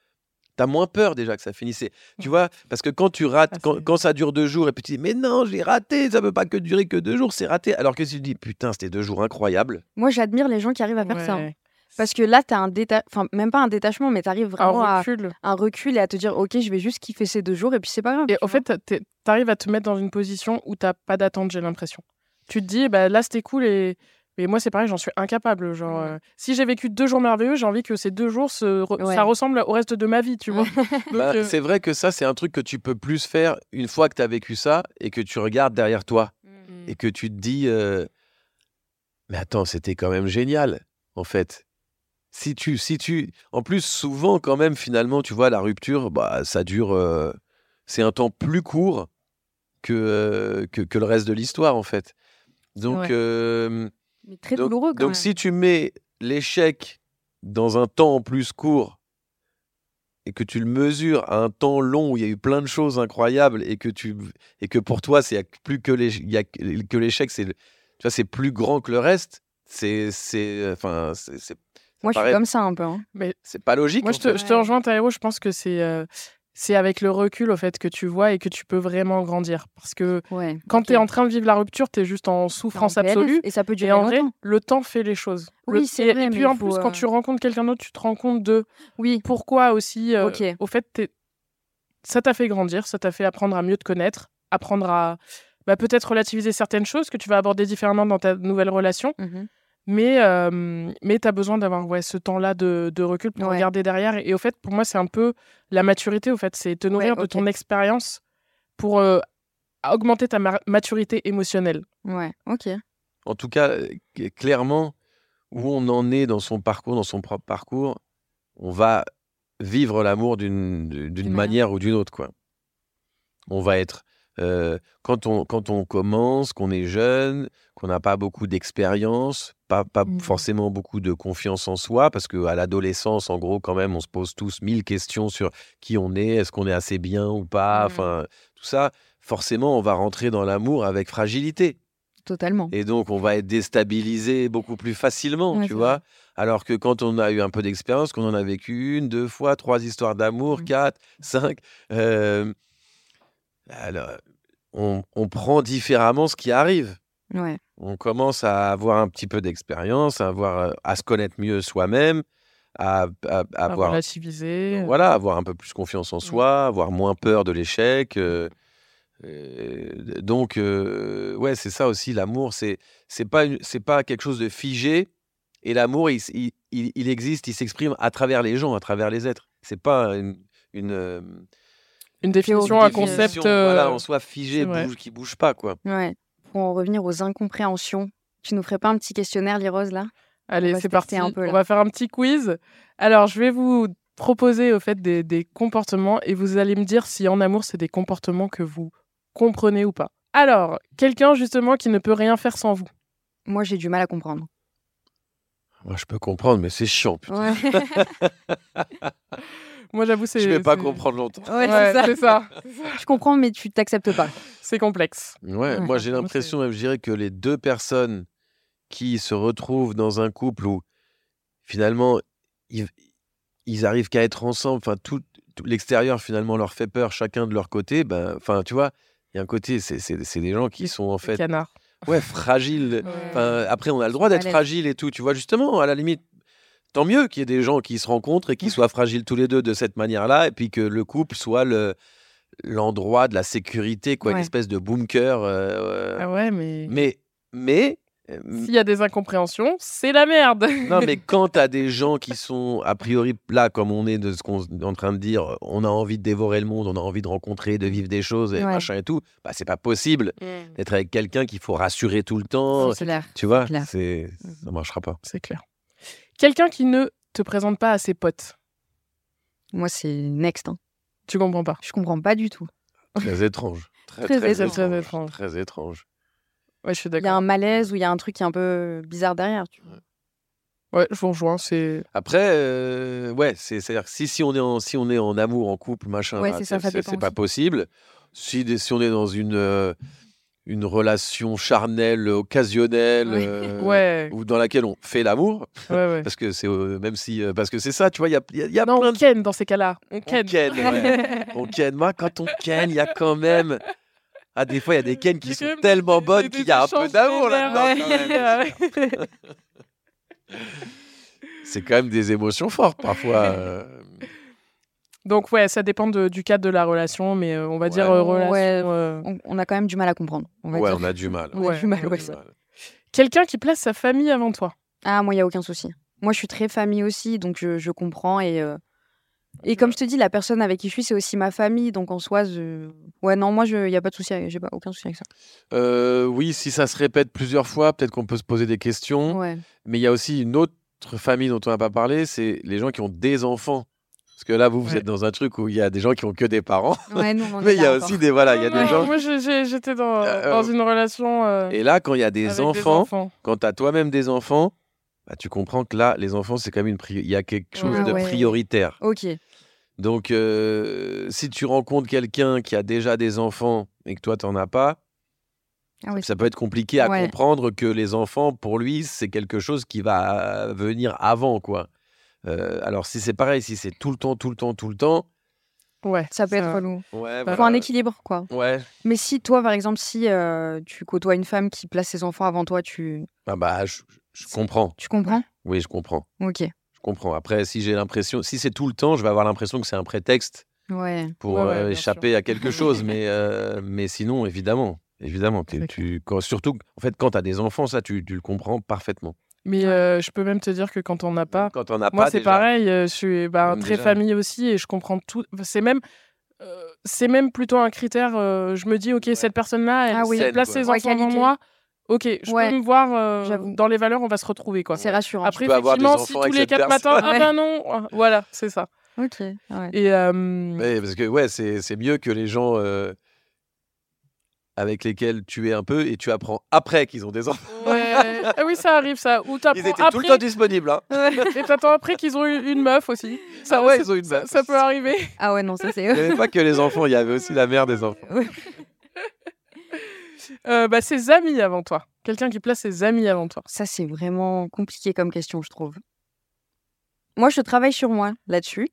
tu as moins peur déjà que ça finisse. Tu vois, parce que quand tu rates,
Ah,
quand, ça dure deux jours, et puis tu dis, mais non, j'ai raté, ça peut pas que durer que deux jours, c'est raté. Alors que si tu te dis, putain, c'était deux jours incroyables.
Moi, j'admire les gens qui arrivent à faire ça. hein. Parce que là, tu as un détachement, enfin, même pas un détachement, mais tu arrives vraiment
Un
à un recul et à te dire, OK, je vais juste kiffer ces deux jours et puis c'est pas grave.
Et
vois.
fait, tu arrives à te mettre dans une position où t'as pas d'attente, j'ai l'impression. Tu te dis, bah, là, c'était cool et. Mais moi, c'est pareil, j'en suis incapable. Genre,
Mm.
euh, si j'ai vécu deux jours merveilleux, j'ai envie que ces deux jours, se re-
Ouais.
ça ressemble au reste de ma vie, tu vois.
Bah,
euh,
C'est vrai que ça, c'est un truc que tu peux plus faire une fois que tu as vécu ça et que tu regardes derrière toi
Mm.
et que tu te dis, euh, mais attends, c'était quand même génial, en fait. Si tu, si tu, en plus, souvent quand même, finalement, tu vois, la rupture, bah, ça dure, euh, c'est un temps plus court que, euh, que, que le reste de l'histoire, en fait. Donc.
Mais très
donc,
douloureux quand
donc
même.
si tu mets l'échec dans un temps plus court et que tu le mesures à un temps long où il y a eu plein de choses incroyables et que tu et que pour toi c'est plus que l'éch- il y a que que l'échec c'est tu vois c'est plus grand que le reste c'est c'est enfin c'est
Moi, je suis comme ça un peu. hein.
mais
c'est pas logique
moi, je te, je rejoins, Taïro. Je pense que c'est euh, c'est avec le recul, au fait, que tu vois et que tu peux vraiment grandir. Parce que
Ouais.
quand
ok.
tu es en train de vivre la rupture, tu es juste en
en
souffrance
PLS,
absolue.
Et ça peut
Et
durer
en vrai,
longtemps.
le temps fait les choses.
Oui,
Le-
c'est
et,
vrai,
et puis en plus, quand
euh,
tu rencontres quelqu'un d'autre, tu te rends compte de
Oui.
pourquoi aussi, euh, au fait, ça t'a fait grandir, ça t'a fait apprendre à mieux te connaître, apprendre à bah, peut-être relativiser certaines choses que tu vas aborder différemment dans ta nouvelle relation.
Mhm.
Mais, euh, mais tu as besoin d'avoir ouais, ce temps-là de, de recul pour
Ouais.
regarder derrière. Et, au fait, pour moi, c'est un peu la maturité, au fait. C'est te nourrir de ton expérience pour euh, augmenter ta ma- maturité émotionnelle.
Ouais. Ok.
en tout cas clairement où on en est dans son parcours dans son propre parcours on va vivre l'amour D'une manière ou d'une autre quoi on va être euh, quand on quand on commence qu'on est jeune qu'on n'a pas beaucoup d'expérience pas pas
Mhm.
forcément beaucoup de confiance en soi parce que à l'adolescence en gros quand même on se pose tous mille questions sur qui on est est-ce qu'on est assez bien ou pas
Mhm.
enfin tout ça forcément on va rentrer dans l'amour avec fragilité
Totalement.
et donc, on va être déstabilisé beaucoup plus facilement,
Ouais,
tu vois. Alors que quand on a eu un peu d'expérience, qu'on en a vécu une, deux fois, trois histoires d'amour,
Mm.
quatre, cinq, euh, alors, on, on prend différemment ce qui arrive.
Ouais.
On commence à avoir un petit peu d'expérience, à, avoir, euh, à se connaître mieux soi-même, à, à- à
À
avoir,
relativiser.
voilà, avoir un peu plus confiance en soi, avoir moins peur de l'échec. euh, euh, donc, euh, ouais, c'est ça aussi, l'amour, c'est c'est pas, c'est pas quelque chose de figé. Et l'amour, il, existe, il s'exprime à travers les gens, à travers les êtres. C'est pas une, une,
Une définition,
Théorie,
un concept.
voilà,
euh,
en soi figé, bouge, qui bouge pas, quoi.
Ouais. Pour en revenir aux incompréhensions, tu nous ferais pas un petit questionnaire, Lirose, là?
Allez, c'est parti.
un peu, là.
On va faire un petit quiz. Alors, je vais vous proposer au fait des, des comportements et vous allez me dire si en amour c'est des comportements que vous comprenez ou pas. Alors, quelqu'un justement qui ne peut rien faire sans vous.
Moi, j'ai du mal à comprendre.
Moi, je peux comprendre, mais c'est chiant. putain.
Ouais,
Moi, j'avoue, c'est.
Je vais pas comprendre longtemps.
Ouais,
Ouais,
c'est ça.
c'est ça.
Je comprends, mais tu t'acceptes pas.
C'est complexe.
Ouais,
Ouais.
moi j'ai l'impression, même je dirais que les deux personnes qui se retrouvent dans un couple où finalement ils, ils arrivent qu'à être ensemble, enfin tout, tout l'extérieur finalement leur fait peur, chacun de leur côté, ben, enfin tu vois, il y a un côté, c'est c'est- c'est des gens qui sont en fait
Canard.
ouais, fragiles.
Ouais.
Enfin, après, on a le droit d'être fragile et tout, tu vois, justement, à la limite. Tant mieux qu'il y ait des gens qui se rencontrent et qui soient fragiles tous les deux de cette manière-là, et puis que le couple soit le l'endroit de la sécurité, quoi, une espèce de bunker. euh,
Ah ouais, mais.
mais, mais, euh,
S'il y a des incompréhensions, c'est la merde.
non, mais quand tu as des gens qui sont, a priori, là, comme on est de ce qu'on est en train de dire, on a envie de dévorer le monde, on a envie de rencontrer, de vivre des choses et
Ouais.
machin et tout, bah, c'est pas possible d'être avec quelqu'un qu'il faut rassurer tout le temps.
C'est clair.
Tu vois, c'est, ça marchera pas.
C'est clair. Quelqu'un qui ne te présente pas à ses potes.
Moi, c'est next. hein.
Tu comprends pas.
Je comprends pas du tout.
Très étrange. Très,
Très
très,
étrange. Très étrange.
Très étrange.
Ouais, je suis
Il y a
d'accord.
un malaise ou il y a un truc qui est un peu bizarre derrière. Tu vois.
Ouais, je vous rejoins. C'est.
Après, euh, ouais, c'est, c'est-à-dire que si, si, on est en, si on est en amour, en couple, machin,
Ouais,
bah,
c'est ça, ça dépend
c'est pas
aussi.
possible. Si, si on est dans une, euh, une relation charnelle, occasionnelle,
Oui.
euh,
Ouais.
ou dans laquelle on fait l'amour,
Ouais, ouais.
parce que c'est euh, même si euh, parce que c'est ça, tu vois, il y a, il y a- y a
Non,
plein
on
de
ken dans ces cas-là. On
on
ken.
on ken. Moi, quand on ken, il y a quand même ah des fois il y a des ken qui sont
même
tellement bonnes qu'il y a un peu d'amour là-dedans. C'est quand même des émotions fortes parfois.
Donc, ouais, ça dépend de- du cadre de la relation, mais euh, on va dire euh, relation.
Ouais.
euh,
On, on a quand même du mal à comprendre. On va
Ouais,
dire.
on a du mal.
On a du mal, ouais, ça.
Quelqu'un qui place sa famille avant toi?
Ah, moi, il n'y a aucun souci. Moi, je suis très famille aussi, donc je, je comprends. Et, euh, et comme je te dis, la personne avec qui je suis, c'est aussi ma famille. Donc en soi, je... ouais, non, moi, il n'y a pas de souci. avec- J'ai pas aucun souci avec ça.
Euh, oui, si ça se répète plusieurs fois, peut-être qu'on peut se poser des questions.
Ouais.
Mais il y a aussi une autre famille dont on n'a pas parlé, c'est les gens qui ont des enfants. Parce que là, vous, vous
Ouais.
êtes dans un truc où il y a des gens qui ont que des parents.
Ouais, nous, on
Mais il y a aussi des voilà, il y a
Ouais,
des gens.
Moi, j'étais dans,
Euh,
dans
euh,
une relation. euh,
Et là, quand il y a des enfants,
enfants.
quand tu as toi-même des enfants, bah, tu comprends que là, les enfants, c'est quand même une il y a quelque chose de prioritaire.
Ok.
Donc, euh, si tu rencontres quelqu'un qui a déjà des enfants et que toi, tu n'en as pas,
Ah oui.
ça peut être compliqué à comprendre que les enfants, pour lui, c'est quelque chose qui va venir avant, quoi. Euh, alors, si c'est pareil, si c'est tout le temps, tout le temps, tout le temps,
Ouais.
Ça peut être relou.
ouais,
Il faut un
voilà.
équilibre, quoi.
Ouais.
Mais si toi, par exemple, si euh, tu côtoies une femme qui place ses enfants avant toi, tu,
Ah bah, je, je comprends.
tu comprends?
Oui, je comprends.
Ok.
Je comprends. Après, si j'ai l'impression, si c'est tout le temps, je vais avoir l'impression que c'est un prétexte
Ouais.
pour
Ouais, ouais,
euh, échapper à quelque chose. mais, euh, mais sinon, évidemment, évidemment, tu, quand- surtout, en fait, quand tu as des enfants, ça, tu, tu le comprends parfaitement.
Mais euh, je peux même te dire que quand on n'a pas.
Quand on n'a
Moi, c'est pareil. euh, je suis bah, très
déjà.
famille aussi et je comprends tout. C'est même. euh, c'est même plutôt un critère. euh, je me dis, ok, cette personne-là, elle,
Ah oui.
place ses enfants
Ouais, qualité.
moi. Ok, je
Ouais.
peux me voir euh, dans les valeurs, on va se retrouver quoi.
C'est rassurant.
Après,
peux avoir des
effectivement, si tous les quatre matins, ah ben non, voilà, c'est ça.
Ok. Ouais.
Et euh,
parce que ouais, c'est c'est mieux que les gens euh, avec lesquels tu es un peu et tu apprends après qu'ils ont des enfants.
ouais. Ah oui, ça arrive ça. Ou
Ils étaient
après
tout le temps disponibles. Hein.
et t'attends après qu'ils ont eu une meuf aussi. Ça,
Ah ouais,
ça-
ils ont une meuf.
Ça peut arriver.
Ah ouais, non, ça c'est
Il n'y avait pas que les enfants, il y avait aussi la mère des enfants.
Euh, bah, ses amis avant toi. Quelqu'un qui place ses amis avant toi.
Ça, c'est vraiment compliqué comme question, je trouve. Moi, je travaille sur moi là-dessus.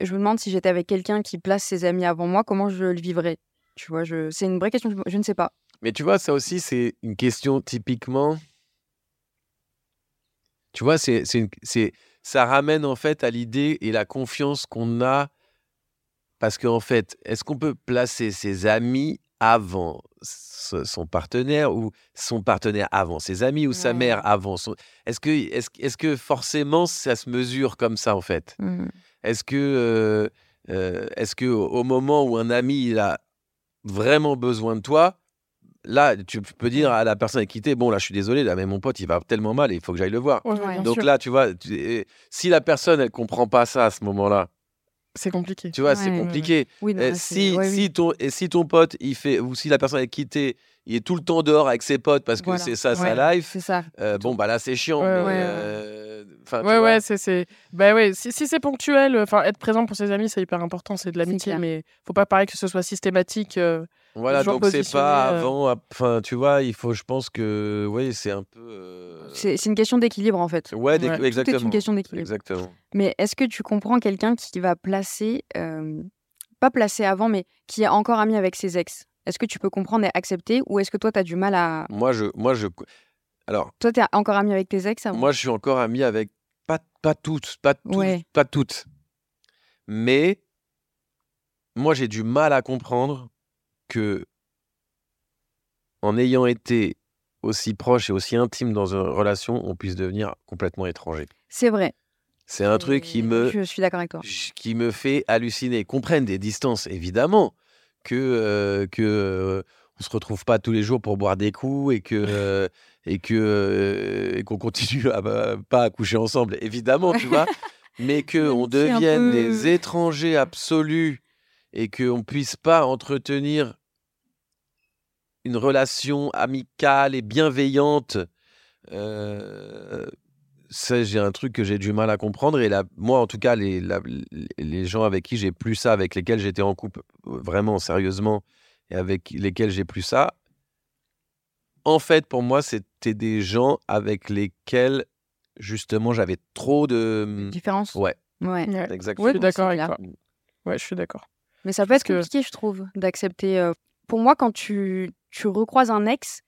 Je me demande si j'étais avec quelqu'un qui place ses amis avant moi, comment je le vivrais? Tu vois, je... c'est une vraie question, je- je ne sais pas.
Mais tu vois, ça aussi, c'est une question typiquement. Tu vois, c'est, c'est, ça ramène en fait à l'idée et la confiance qu'on a. Parce qu'en fait, est-ce qu'on peut placer ses amis avant son partenaire ou son partenaire avant ses amis ou sa mère avant son... Est-ce que, est-ce, est-ce que forcément ça se mesure comme ça en fait?
Hmm.
Est-ce que, euh, euh, est-ce que au au moment où un ami il a vraiment besoin de toi, là, tu peux dire à la personne qui quitté, bon, là, je suis désolé, là, mais mon pote, il va tellement mal il faut que j'aille le voir.
Ouais, ouais,
Donc
sûr.
là, tu vois, tu- si la personne, elle comprend pas ça à ce moment-là,
c'est compliqué.
tu vois, c'est
Ouais, ouais,
compliqué.
Oui, non,
si,
ouais, oui.
si, ton, et si ton pote, il fait, ou si la personne est quittée, il est tout le temps dehors avec ses potes parce que
Voilà.
c'est ça
Ouais.
sa life,
c'est ça.
euh, bon, bah là, c'est chiant.
Ouais,
mais,
ouais.
euh, enfin, tu
Ouais,
vois.
ouais, c'est. c'est- Bah ouais, si, si c'est ponctuel, enfin, être présent pour ses amis, c'est hyper important, c'est de l'amitié, mais faut pas pareil que ce soit systématique. euh,
Voilà, donc c'est pas
euh.
avant, enfin, tu vois, il faut, je pense que, oui, c'est un peu. euh,
C'est une question d'équilibre en fait.
Ouais, exactement.
C'est une question d'équilibre.
Exactement.
Mais est-ce que tu comprends quelqu'un qui va placer, euh, pas placer avant, mais qui est encore ami avec ses ex? Est-ce que tu peux comprendre et accepter ou est-ce que toi, tu as du mal à.
Moi, je, moi, je, alors,
Toi, tu es encore ami avec tes ex avant?
Moi, je suis encore ami avec pas, pas toutes, pas toutes,
Ouais.
pas toutes, mais moi, j'ai du mal à comprendre que, en ayant été aussi proche et aussi intime dans une relation, on puisse devenir complètement étranger.
C'est vrai.
C'est un truc qui me,
Je suis d'accord avec toi.
qui me fait halluciner. Qu'on prenne des distances, évidemment, que euh, que euh, on se retrouve pas tous les jours pour boire des coups et que euh, et que euh, et qu'on continue à pas à coucher ensemble, évidemment, tu vois. Mais que on devienne
peu-
des étrangers absolus et que on puisse pas entretenir une relation amicale et bienveillante. euh, ça, j'ai un truc que j'ai du mal à comprendre. Et là, moi, en tout cas, les, la- les gens avec qui j'ai plus ça, avec lesquels j'étais en couple vraiment sérieusement, et avec lesquels j'ai plus ça, en fait, pour moi, c'était des gens avec lesquels, justement, j'avais trop de.
Différence
Ouais,
Ouais.
ouais. Je
exactement.
suis d'accord avec toi. Ouais, je suis d'accord.
Mais ça peut
Parce
être
que-
compliqué, je trouve, d'accepter. euh, Pour moi, quand tu, tu recroises un ex,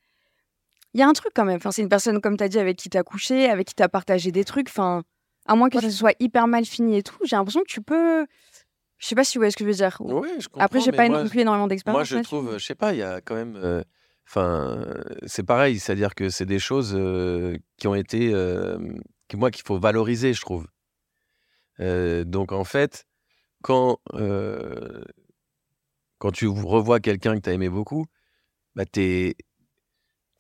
il y a un truc quand même. Enfin, c'est une personne, comme tu as dit, avec qui tu as couché, avec qui tu as partagé des trucs. Enfin, à moins que ce soit hyper mal fini et tout, j'ai l'impression que tu peux. Je sais pas si vous voyez ce que je veux dire.
Oui, je comprends.
Après, j'ai pas
moi,
plus énormément d'expérience.
Moi, je trouve, je sais pas, il y a quand même. euh, Enfin, c'est pareil, c'est-à-dire que c'est des choses euh, qui ont été. euh, moi, qu'il faut valoriser, je trouve. Euh, donc, en fait, quand, quand tu revois quelqu'un que tu as aimé beaucoup, bah, tu es,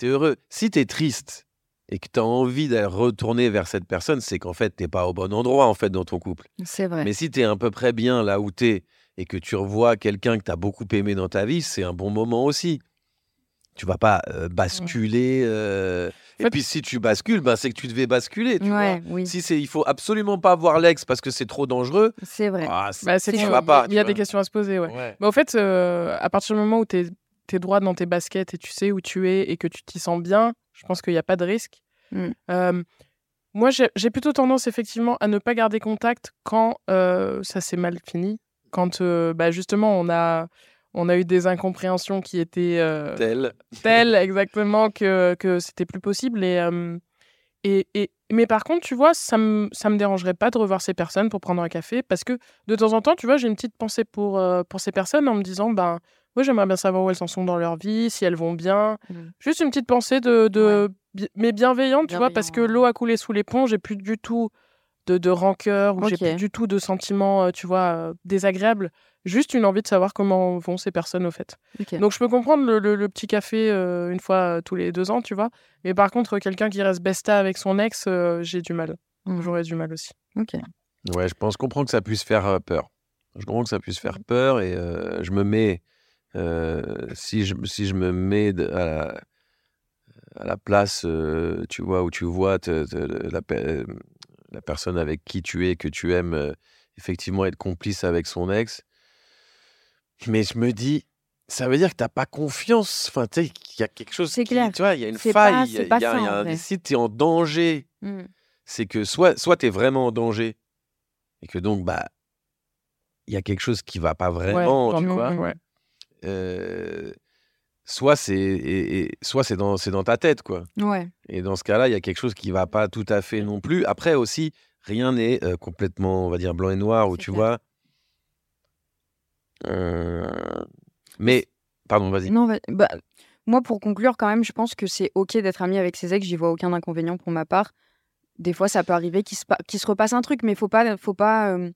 heureux. Si tu es triste et que tu as envie d'aller retourner vers cette personne, c'est qu'en fait, tu pas au bon endroit, en fait, dans ton couple.
C'est vrai.
Mais si tu es à peu près bien là où tu es et que tu revois quelqu'un que tu as beaucoup aimé dans ta vie, c'est un bon moment aussi. Tu vas pas euh, basculer. euh, Et
fait-
puis si tu bascules, ben, c'est que tu devais basculer. Tu
ouais,
vois
oui,
si c'est, il faut absolument pas voir l'ex parce que c'est trop dangereux.
c'est vrai.
Ah, c'est-
Bah,
pas.
Il y a des questions à se poser, ouais.
Ouais.
Mais au fait, euh, à partir du moment où tu es, droit dans tes baskets et tu sais où tu es et que tu t'y sens bien, je pense qu'il n'y a pas de risque.
Mm.
Euh, moi, j'ai j'ai plutôt tendance effectivement à ne pas garder contact quand euh, ça s'est mal fini, quand euh, bah, justement on a, on a eu des incompréhensions qui étaient euh,
Tel.
telles exactement que, que c'était plus possible. Et, euh, et, et- mais par contre, tu vois, ça me, ça me dérangerait pas de revoir ces personnes pour prendre un café parce que de temps en temps, tu vois, j'ai une petite pensée pour, euh, pour ces personnes en me disant, ben, moi, j'aimerais bien savoir où elles en sont dans leur vie, si elles vont bien.
Mm.
Juste une petite pensée de, de bi- mais bienveillante, tu vois, parce que l'eau a coulé sous les ponts, j'ai plus du tout de, de rancœur ou j'ai plus du tout de sentiments, euh, tu vois, euh, désagréables. Juste une envie de savoir comment vont ces personnes au fait. Donc je peux comprendre le, le- le petit café euh, une fois euh, tous les deux ans, tu vois. Mais par contre, quelqu'un qui reste besta avec son ex, euh, j'ai du mal.
Mm.
J'aurais du mal aussi.
Ok.
Ouais, je pense, je comprends que ça puisse faire peur. Je comprends que ça puisse faire peur et euh, je me mets, euh, si, je, si je me mets de- à, la, à la place, euh, tu vois, où tu vois te- te- la, la personne avec qui tu es, que tu aimes, euh, effectivement être complice avec son ex. Mais je me dis, ça veut dire que tu n'as pas confiance. Enfin, tu sais, qu'il y a quelque chose
C'est clair.
tu vois, il y a une faille. il y a- il y il y un- si tu es en danger,
Mm.
c'est que soit, soit tu es vraiment en danger et que donc, bah, il y a quelque chose qui va pas vraiment,
Ouais,
tu vois.
ouais.
Euh, soit c'est et- et- soit c'est dans, c'est dans ta tête, quoi.
Ouais.
Et dans ce cas-là, il y a quelque chose qui va pas tout à fait non plus. Après aussi, rien n'est euh, complètement, on va dire, blanc et noir, où tu
clair.
vois. Euh, Mais, pardon, vas-y.
Non, bah, moi, pour conclure, quand même, je pense que c'est OK d'être ami avec ses ex. J'y vois aucun inconvénient pour ma part. Des fois, ça peut arriver qu'il se, pa- se repasse un truc, mais faut pas, faut pas, euh,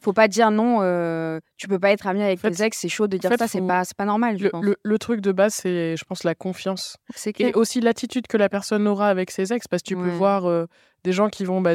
Faut pas dire non, euh, tu peux pas être ami avec
En fait,
tes ex, c'est chaud de dire
fait,
ça, c'est pas, pas normal, je
Le,
pense.
le- le truc de base, c'est, je pense, la confiance. Et aussi l'attitude que la personne aura avec ses ex, parce que tu peux voir euh, des gens qui vont bah,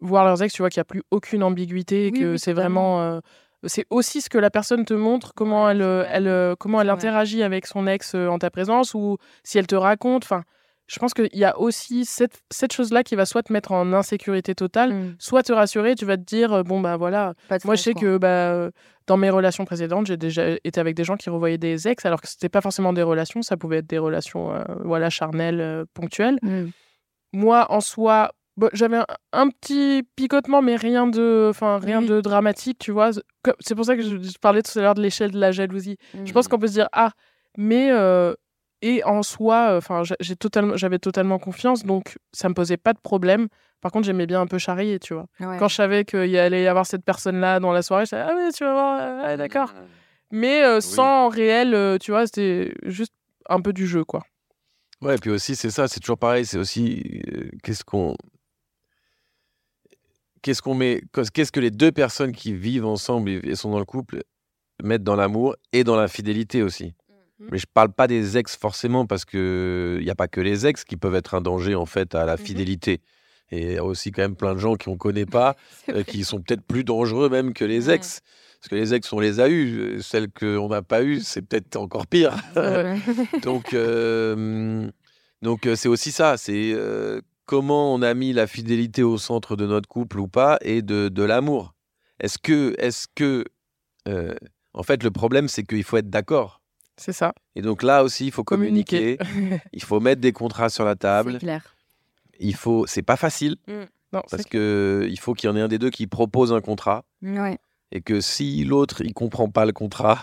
voir leurs ex, tu vois qu'il n'y a plus aucune ambiguïté, et
Oui,
que
oui,
c'est vraiment. euh, c'est aussi ce que la personne te montre, comment elle, elle, comment elle interagit avec son ex en ta présence, ou si elle te raconte. Enfin, je pense qu'il y a aussi cette, cette chose-là qui va soit te mettre en insécurité totale,
Mm.
soit te rassurer. Tu vas te dire, euh, bon, bah voilà, moi, je sais
quoi.
que bah, dans mes relations précédentes, j'ai déjà été avec des gens qui revoyaient des ex, alors que c'était pas forcément des relations, ça pouvait être des relations euh, voilà, charnelles, euh, ponctuelles.
Mm.
Moi, en soi, bon, j'avais un, un petit picotement, mais rien de, rien
Oui.
de dramatique, tu vois. C'est pour ça que je, je parlais tout à l'heure de l'échelle de la jalousie. Je pense
Mm.
qu'on peut se dire, ah, mais. euh, et en soi, enfin, j'a- j'ai totalement, j'avais totalement confiance, donc ça me posait pas de problème. Par contre, j'aimais bien un peu charrier, tu vois.
Ouais.
Quand je savais qu'il allait y avoir cette personne-là dans la soirée, je disais, ah oui, tu vas voir, ouais, d'accord. Mais euh, sans réel, euh, tu vois, c'était juste un peu du jeu, quoi.
Ouais, et puis aussi, c'est ça, c'est toujours pareil. C'est aussi euh, qu'est-ce qu'on. Qu'est-ce qu'on met. Qu'est-ce que les deux personnes qui vivent ensemble et sont dans le couple mettent dans l'amour et dans la fidélité aussi.
Mhm.
Mais je parle pas des ex forcément parce que il n'y a pas que les ex qui peuvent être un danger en fait à la
Mhm.
fidélité. Et il y a aussi quand même plein de gens qui on connaît pas, euh, qui sont peut-être plus dangereux même que les
Ouais.
ex. Parce que les ex, on les a eus. Euh, Celles qu'on n'a pas eues, c'est peut-être encore pire.
Ouais.
Donc, euh, donc euh, c'est aussi ça. C'est euh, comment on a mis la fidélité au centre de notre couple ou pas et de, de l'amour. Est-ce que, est-ce que, en fait, le problème, c'est qu'il faut être d'accord.
C'est ça.
Et donc là aussi, il faut communiquer.
Communiquer.
il faut mettre des contrats sur la
C'est
table.
clair.
Il faut, c'est pas facile
non,
parce
c'est
que il faut qu'il y en ait un des deux qui propose un contrat
Ouais.
et que si l'autre il comprend pas le contrat,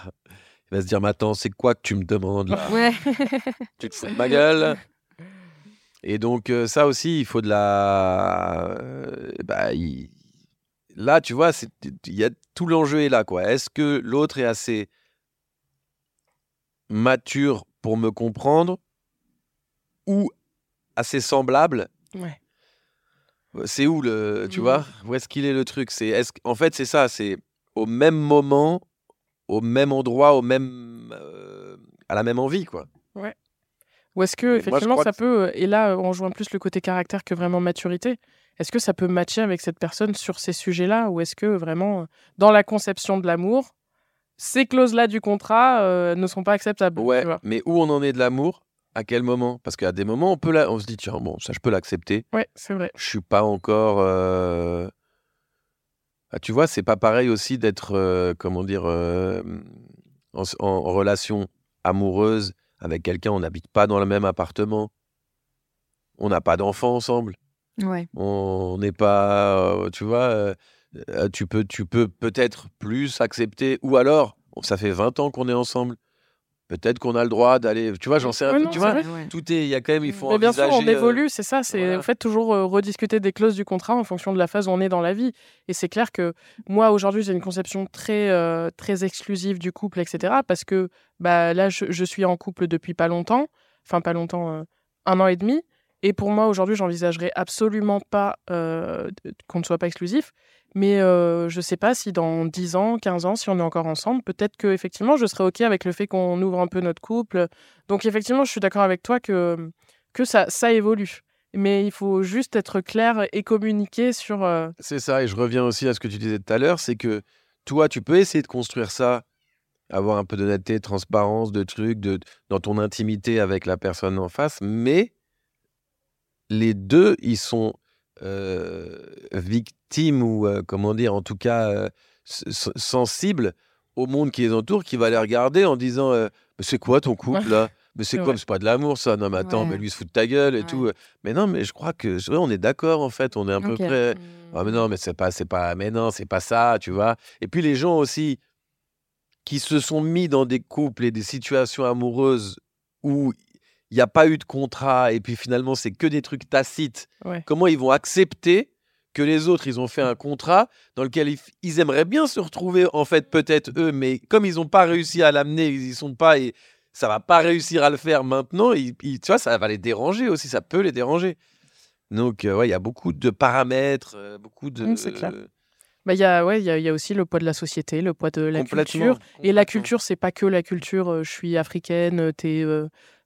il va se dire mais attends, c'est quoi que tu me demandes là?
Ouais.
tu te fous de ma gueule? Et donc, euh, ça aussi, il faut de la. euh, bah, il- Là, tu vois, c'est- il y a... tout l'enjeu est là. quoi. Est-ce que l'autre est assez mature pour me comprendre ou assez semblable
Ouais.
C'est où le. Tu
Mhm.
vois Où est-ce qu'il est le truc? C'est, est-ce... En fait, c'est ça. C'est au même moment, au même endroit, au même. euh, à la même envie, quoi.
Ou est-ce que, effectivement, ça
que-
peut, euh, et là, on rejoint plus le côté caractère que vraiment maturité, est-ce que ça peut matcher avec cette personne sur ces sujets-là? Ou est-ce que vraiment, euh, dans la conception de l'amour, ces clauses-là du contrat euh, ne sont pas acceptables tu
Ouais,
vois
mais où on en est de l'amour À quel moment? Parce qu'à des moments, on peut la... on se dit tiens bon, ça je peux l'accepter.
Ouais, c'est vrai.
Je suis pas encore. euh, ah, tu vois, c'est pas pareil aussi d'être euh, comment dire euh, en, relation amoureuse avec quelqu'un. On n'habite pas dans le même appartement. On n'a pas d'enfants ensemble.
Ouais.
On n'est pas, euh, tu vois, euh, tu peux, tu peux peut-être plus accepter, ou alors, ça fait 20 ans qu'on est ensemble, peut-être qu'on a le droit d'aller, tu vois, j'en sais, un
Ouais,
peu,
non,
tu vois,
vrai.
Tout est, il y a quand même, il faut
Mais bien sûr, on
euh,
évolue, c'est ça. C'est
voilà.
en fait toujours euh, rediscuter des clauses du contrat en fonction de la phase où on est dans la vie. Et c'est clair que moi, aujourd'hui, j'ai une conception très, euh, très exclusive du couple, etc. Parce que bah, là, je, je suis en couple depuis pas longtemps, enfin pas longtemps, euh, un an et demi. Et pour moi, aujourd'hui, j'envisagerais absolument pas euh, qu'on ne soit pas exclusif. Mais euh, je sais pas si dans 10 ans, 15 ans, si on est encore ensemble, peut-être que effectivement, je serais OK avec le fait qu'on ouvre un peu notre couple. Donc effectivement, je suis d'accord avec toi que, que ça, ça évolue. Mais il faut juste être clair et communiquer sur... euh,
C'est ça, et je reviens aussi à ce que tu disais tout à l'heure, c'est que toi, tu peux essayer de construire ça, avoir un peu d'honnêteté, de transparence, de trucs, de, dans ton intimité avec la personne en face, mais les deux, ils sont euh, victimes ou, euh, comment dire, en tout cas, euh, s- s- sensibles au monde qui les entoure, qui va les regarder en disant euh, Mais c'est quoi ton couple là? Mais c'est quoi? C'est pas de l'amour ça? Non mais attends,
Ouais.
mais lui il se fout de ta gueule et
Ouais.
tout. Mais non, mais je crois que vrai, on est d'accord en fait, on est à peu près. Ah mais non, mais c'est pas, c'est pas, mais non, c'est pas ça, tu vois? Et puis les gens aussi qui se sont mis dans des couples et des situations amoureuses où il n'y a pas eu de contrat et puis finalement c'est que des trucs tacites.
Ouais.
Comment ils vont accepter que les autres ils ont fait un contrat dans lequel ils, ils aimeraient bien se retrouver en fait peut-être eux, mais comme ils n'ont pas réussi à l'amener, ils y sont pas et ça va pas réussir à le faire maintenant. ils- ils- tu vois, ça va les déranger aussi, ça peut les déranger. Donc, euh, ouais, il y a beaucoup de paramètres, euh, beaucoup de.
C'est clair. Bah, il y a, ouais, y a, il y a aussi le poids de la société, le poids de la culture. Et la culture, c'est pas que la culture. euh, je suis africaine, t'es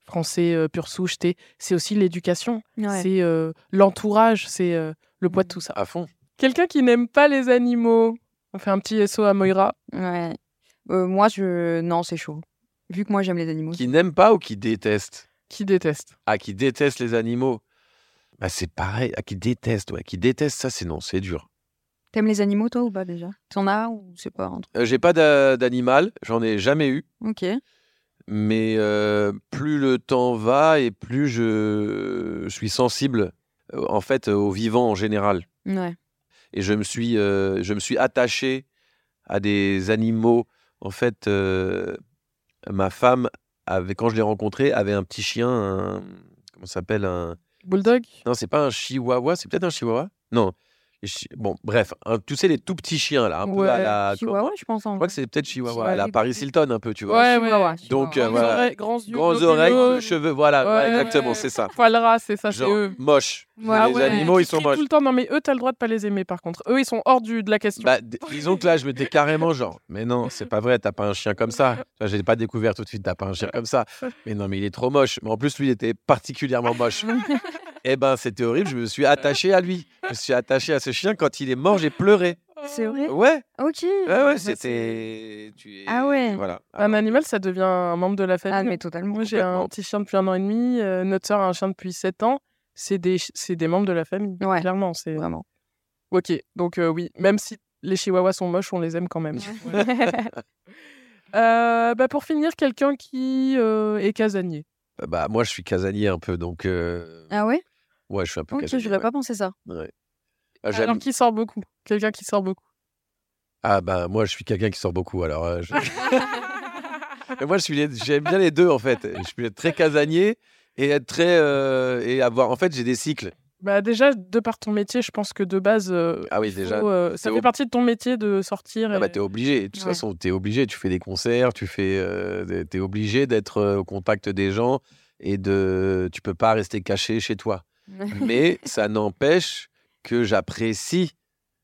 français euh, pure souche. t'es- C'est aussi l'éducation.
Ouais.
C'est euh, l'entourage. C'est euh, le poids de tout ça.
À fond.
Quelqu'un qui n'aime pas les animaux. On fait un petit SO à Moira.
Ouais. Euh, moi, je. Non, c'est chaud. Vu que moi, j'aime les animaux.
Qui n'aime pas ou qui déteste?
Qui déteste.
Ah, qui déteste les animaux bah, C'est pareil. Ah, qui déteste, ouais. Qui déteste, ça, c'est non, c'est dur.
T'aimes les animaux, toi, ou pas déjà? T'en as ou c'est pas un truc?
Euh, J'ai pas d'a- d'animal, j'en ai jamais eu.
Ok.
Mais euh, plus le temps va et plus je, je suis sensible, euh, en fait, euh, aux vivants en général.
Ouais.
Et je me suis, euh, je me suis attaché à des animaux. En fait, euh, ma femme, avait, quand je l'ai rencontrée, avait un petit chien, un- comment s'appelle un...
Bulldog?
Non, c'est pas un chihuahua, c'est peut-être un chihuahua? Non. Bon, bref, un- tu sais, les tout petits chiens, là, un peu à la...
Chihuahua, je pense. En
Je crois que c'est peut-être chihuahua, à la Paris Hilton, un peu, tu vois.
Ouais,
Chihuahua,
ouais.
Donc,
chihuahua.
euh, voilà.
oreilles, grands yeux.
Grands oreilles, cheveux, voilà,
Ouais,
ouais, exactement,
ouais.
c'est ça.
Poil ras, c'est ça, c'est
Genre,
eux.
moche.
Ouais,
les
ouais.
animaux, ils sont moches.
tout le temps, non mais eux, t'as le droit de pas les aimer par contre. Eux, ils sont hors du, de la question.
Bah, disons que là, je m'étais carrément genre, mais non, c'est pas vrai, t'as pas un chien comme ça. Enfin, J'ai pas découvert tout de suite, t'as pas un chien comme ça. Mais non, mais il est trop moche. Mais en plus, lui, il était particulièrement moche. Eh ben, c'était horrible. Je me suis attaché à lui. Je me suis attaché à ce chien. Quand il est mort, j'ai pleuré.
C'est vrai?
Ouais,
Ok.
ouais,
bah,
ouais, c'était. tu es-
Ah ouais.
Voilà.
Un animal, ça devient un membre de la famille.
Ah, mais totalement.
Moi, j'ai un petit chien depuis un an et demi. euh, notre sœur a un chien depuis 7 ans. C'est des, c'est des membres de la famille.
Ouais.
Clairement. C'est...
Vraiment.
Ok. Donc, euh, oui. Même si les chihuahuas sont moches, on les aime quand même. Euh, bah, pour finir, quelqu'un qui euh, est casanier.
Bah, moi, je suis casanier un peu, donc. euh,
ah ouais?
Ouais, je suis un peu
Ok, j'aurais
ouais.
pas pensé ça.
Ouais. Ah,
Alors, qui sort beaucoup Quelqu'un qui sort beaucoup.
Ah, bah, moi, je suis quelqu'un qui sort beaucoup. Alors, euh, je- Mais moi, je suis les- j'aime bien les deux, en fait. Je peux être très casanier et être très. euh, et avoir. En fait, j'ai des cycles.
Bah, déjà, de par ton métier, je pense que de base, euh,
Ah oui,
faut,
déjà.
euh, ça fait
ob-
partie de ton métier de sortir.
Ah
et-
bah, t'es obligé. De toute
Ouais.
façon, t'es obligé. Tu fais des concerts, tu fais. euh, t'es obligé d'être au contact des gens et de. Tu peux pas rester caché chez toi. Mais ça n'empêche que j'apprécie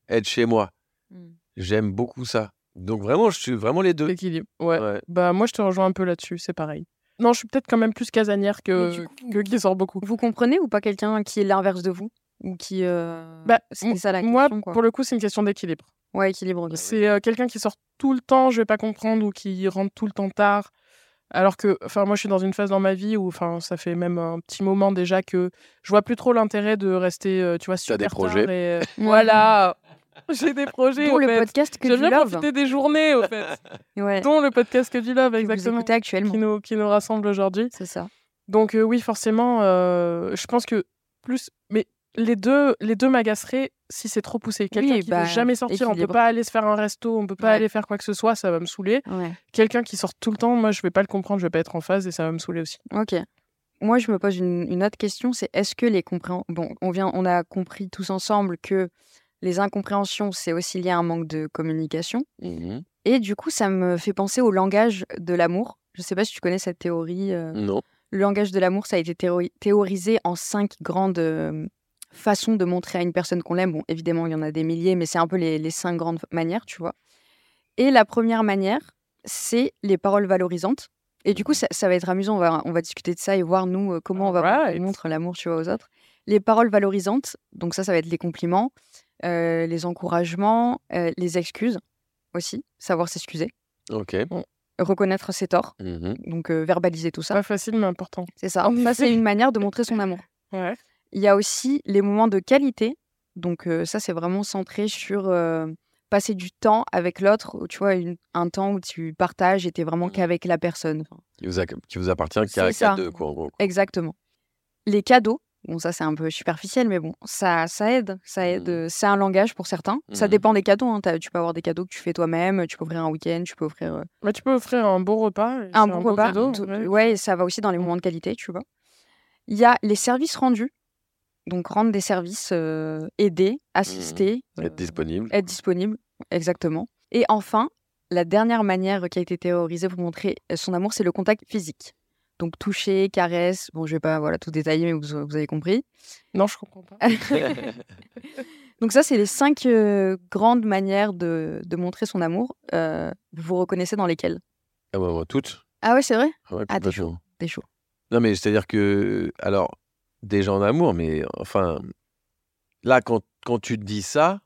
être chez moi.
Hmm.
J'aime beaucoup ça. Donc vraiment, je suis vraiment les deux.
L'équilibre. Ouais.
Ouais.
Bah, moi, je te rejoins un peu là-dessus, c'est pareil. Non, je suis peut-être quand même plus casanière que,
coup-
qui sort beaucoup.
Vous comprenez ou pas quelqu'un qui est l'inverse de vous? Ou qui. euh,
Bah, m-
ça la
Moi,
quoi.
pour le coup, c'est une question d'équilibre.
Ouais, équilibre.
C'est euh, quelqu'un qui sort tout le temps, je vais pas comprendre, ou qui rentre tout le temps tard. Alors que, enfin, moi, je suis dans une phase dans ma vie où, enfin, ça fait même un petit moment déjà que je vois plus trop l'intérêt de rester, euh, tu vois, super
des
tard
projets.
et, euh, voilà, j'ai des projets.
Dont
au
le
fait.
podcast que
J'aime bien
love.
profiter des journées, au fait.
Ouais.
Dont le podcast que du love,
que vous
exactement,
actuellement.
qui nous, qui nous rassemble aujourd'hui.
C'est ça.
Donc euh, oui, forcément, euh, je pense que plus, mais les deux, les deux m'agaceraient si c'est trop poussé. Quelqu'un
Oui,
qui
bah,
veut jamais sortir, on peut
équilibre.
pas aller se faire un resto, on peut pas
Ouais.
aller faire quoi que ce soit, ça va me saouler.
Ouais.
Quelqu'un qui sort tout le temps, moi je vais pas le comprendre, je vais pas être en phase et ça va me saouler aussi.
Ok. Moi, je me pose une, une autre question, c'est est-ce que les compréhensions... Bon, on, vient, on a compris tous ensemble que les incompréhensions, c'est aussi lié à un manque de communication.
Mhm.
Et du coup, ça me fait penser au langage de l'amour. Je sais pas si tu connais cette théorie. euh,
Non.
Le langage de l'amour, ça a été théori- théorisé en cinq grandes euh, façons de montrer à une personne qu'on l'aime. Bon, évidemment, il y en a des milliers, mais c'est un peu les, les cinq grandes manières, tu vois. Et la première manière, c'est les paroles valorisantes. Et du coup, ça, ça va être amusant. On va, on va discuter de ça et voir, nous, euh, comment on va
Alright.
on montre l'amour, tu vois, aux autres. Les paroles valorisantes, donc ça, ça va être les compliments, euh, les encouragements, euh, les excuses aussi, savoir s'excuser,
Ok.
reconnaître ses torts,
Mhm.
donc euh, verbaliser tout ça.
Pas facile mais important.
C'est ça.
En
Ça, c'est une manière de montrer son amour.
Ouais.
Il y a aussi les moments de qualité. Donc euh, ça, c'est vraiment centré sur euh, passer du temps avec l'autre, tu vois, une- un temps où tu partages et tu vraiment
Mhm.
qu'avec la personne.
Qui, vous a- qui vous appartient qu'à deux, quoi, en gros.
exactement. Les cadeaux, bon, ça c'est un peu superficiel, mais bon, ça, ça aide. Ça aide.
Mhm.
euh, C'est un langage pour certains. Ça
Mhm.
dépend des cadeaux. hein. Tu peux avoir des cadeaux que tu fais toi-même, tu peux offrir un week-end, tu peux offrir euh,
Mais tu peux offrir un bon repas.
un bon repas.
cadeau, ouais.
ça va aussi dans les moments de qualité, tu vois. Il y a les services rendus. Donc, rendre des services, euh, aider, assister, euh,
Être disponible.
être disponible, exactement. Et enfin, la dernière manière qui a été théorisée pour montrer euh, son amour, c'est le contact physique. Donc, toucher, caresse. Bon, je vais pas voilà, tout détailler, mais vous, vous avez compris.
Non, je comprends pas.
Donc ça, c'est les cinq euh, grandes manières de, de montrer son amour. Euh, vous vous reconnaissez dans lesquelles?
Ah moi, toutes.
Ah ouais, c'est vrai?
Ouais,
Ah, t'es
complètement.
T'es chaud.
Non, mais c'est-à-dire que, alors, déjà en amour, mais enfin, là, quand, quand tu te dis ça,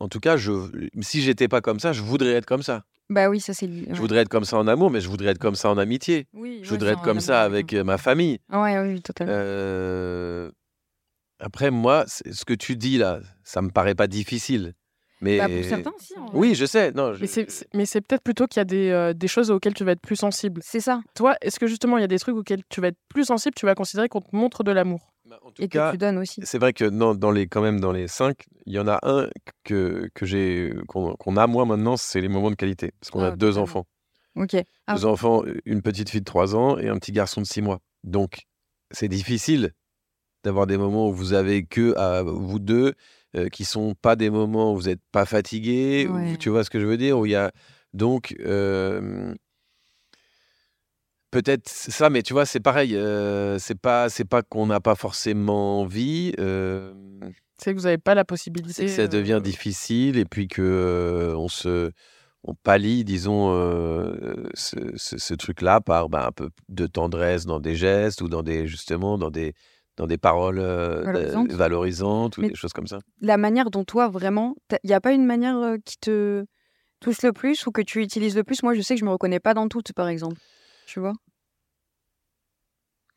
en tout cas, je, si j'étais pas comme ça, je voudrais être comme ça.
Bah oui, ça c'est... li-
Je
ouais.
voudrais être comme ça en amour, mais je voudrais être comme ça en amitié.
Oui,
Je voudrais être comme ça avec euh, ma famille.
Ouais, oui, totalement.
Euh, Après, moi, c'est- ce que tu dis là, ça me paraît pas difficile. Mais
Bah, pour certains, si.
oui, je sais. Non, je-
Mais c'est- c'est mais c'est peut-être plutôt qu'il y a des, euh, des choses auxquelles tu vas être plus sensible.
C'est ça.
Toi, est-ce que justement, il y a des trucs auxquels tu vas être plus sensible, tu vas considérer qu'on te montre de l'amour?
En tout
Et que
cas,
tu donnes aussi.
c'est vrai que dans les, quand même, dans les cinq, il y en a un que, que j'ai, qu'on a moi maintenant, c'est les moments de qualité. Parce qu'on
Ah,
a deux
totalement.
enfants.
Ok. Ah,
Deux enfants, une petite fille de 3 ans et un petit garçon de 6 mois. Donc, c'est difficile d'avoir des moments où vous avez que à vous deux, euh, qui sont pas des moments où vous n'êtes pas fatigué, où- tu vois ce que je veux dire, où il y a donc euh, peut-être ça, mais tu vois, c'est pareil. euh, c'est pas, c'est pas qu'on n'a pas forcément envie. euh,
C'est que vous n'avez pas la possibilité.
que ça
euh,
devient difficile et puis que euh, on se on pallie disons euh, ce, ce- ce truc-là par ben, un peu de tendresse dans des gestes ou dans des justement dans des dans des paroles euh,
Valorisantes.
euh, valorisantes ou
Mais-
des choses comme ça.
La manière dont toi, vraiment, il n'y a pas une manière euh, qui te touche le plus ou que tu utilises le plus? Moi, je sais que je me reconnais pas dans toutes, par exemple. Tu vois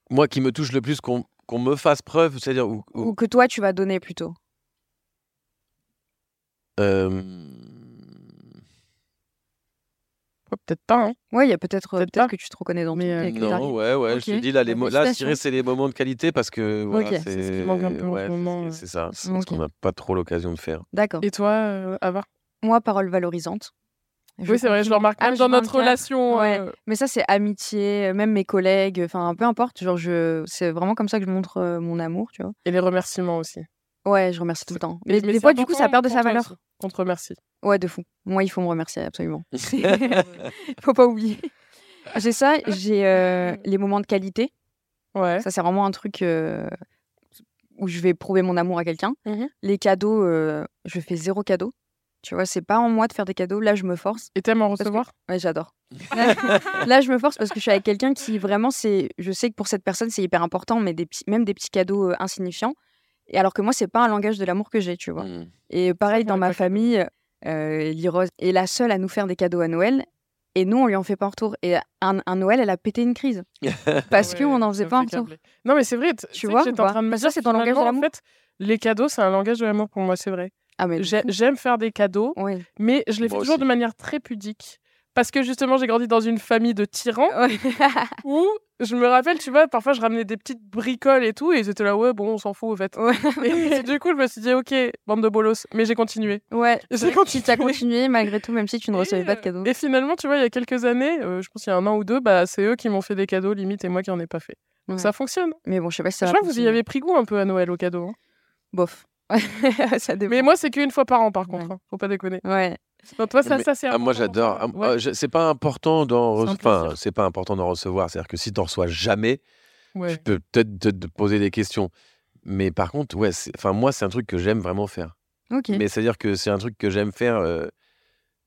Moi qui me touche le plus qu'on qu'on me fasse preuve, c'est-à-dire
Ou que toi, tu vas donner plutôt
euh,
ouais, peut-être pas. hein.
Ouais, il y a peut-être euh,
pas.
que tu te reconnais dans
Mais, euh,
non, ouais, ouais, je te dis là, les là, c'est les moments de qualité parce que voilà,
Ok.
c'est
ce qui manque un peu
ouais, c'est- ça, c'est ce qu'on n'a pas trop l'occasion de faire.
D'accord.
Et toi, euh, Ava?
Moi, parole valorisante. Je
Oui, c'est vrai, je le remarque
Ah,
même dans notre
24.
relation.
Ouais.
euh,
Mais ça, c'est amitié, même mes collègues, enfin, peu importe. Genre, je... c'est vraiment comme ça que je montre euh, mon amour, tu vois.
Et les remerciements aussi.
Ouais, je remercie tout le temps. Mais,
Mais
des fois, du coup, ça perd de sa valeur.
aussi, qu'on te remercie.
Ouais, de fou. Moi, il faut me remercier, absolument. faut pas oublier. J'ai ça, j'ai euh, les moments de qualité.
Ouais.
Ça, c'est vraiment un truc euh, où je vais prouver mon amour à quelqu'un.
Mhm.
Les cadeaux, euh, je fais zéro cadeau. Tu vois, c'est pas en moi de faire des cadeaux. Là, je me force.
Et t'aimes en
que-
recevoir?
Ouais, j'adore. Là, je me force parce que je suis avec quelqu'un qui vraiment, c'est. Je sais que pour cette personne, c'est hyper important, mais des même des petits cadeaux euh, insignifiants. Et alors que moi, c'est pas un langage de l'amour que j'ai, tu vois.
Mm.
Et pareil, dans ma famille, euh, Lirose est la seule à nous faire des cadeaux à Noël. Et nous, on lui en fait pas en retour. Et un, un Noël, elle a pété une crise. Parce
Ouais,
qu'on n'en faisait pas un
fait
retour.
Non, mais c'est vrai.
Tu
que
vois,
J'étais
ou
en
pas?
train de me
ça,
dire,
c'est ton langage de l'amour
En fait, les cadeaux, c'est un langage de l'amour pour moi, c'est vrai.
Ah, mais.
J'aime faire des cadeaux, mais je les fais
Moi
toujours
aussi.
de manière très pudique. Parce que justement, j'ai grandi dans une famille de tyrans
Ouais.
où je me rappelle, tu vois, parfois je ramenais des petites bricoles et tout, et ils étaient là, ouais, bon, on s'en fout, au fait.
Ouais.
Et du coup, je me suis dit, ok, bande de bolos, mais j'ai continué.
Ouais.
J'ai
Tu as
continué.
continué malgré tout, même si tu ne recevais
Et,
pas de
euh,
cadeaux.
Et finalement, tu vois, il y a quelques années, euh, je pense il y a un an ou deux, bah, c'est eux qui m'ont fait des cadeaux limite et moi qui en ai pas fait. Donc
Ouais.
ça fonctionne.
Mais bon, je sais pas si ça
je crois que vous y avez pris goût un peu à Noël aux cadeaux. hein.
Bof. ça.
Mais moi, c'est qu'une fois par an, par contre.
Ouais.
hein. Faut pas déconner.
Ouais.
Non, toi, ça,
Mais-
ça c'est
Ah, moi j'adore. Ah,
Ouais.
ah, je- c'est pas important d'en
C'est
enfin, c'est pas important d'en recevoir. C'est-à-dire que si t'en reçois jamais,
Ouais.
je peux peut-être te, te poser des questions. Mais par contre, ouais, c'est- enfin moi c'est un truc que j'aime vraiment faire.
Ok.
Mais c'est-à-dire que c'est un truc que j'aime faire. euh,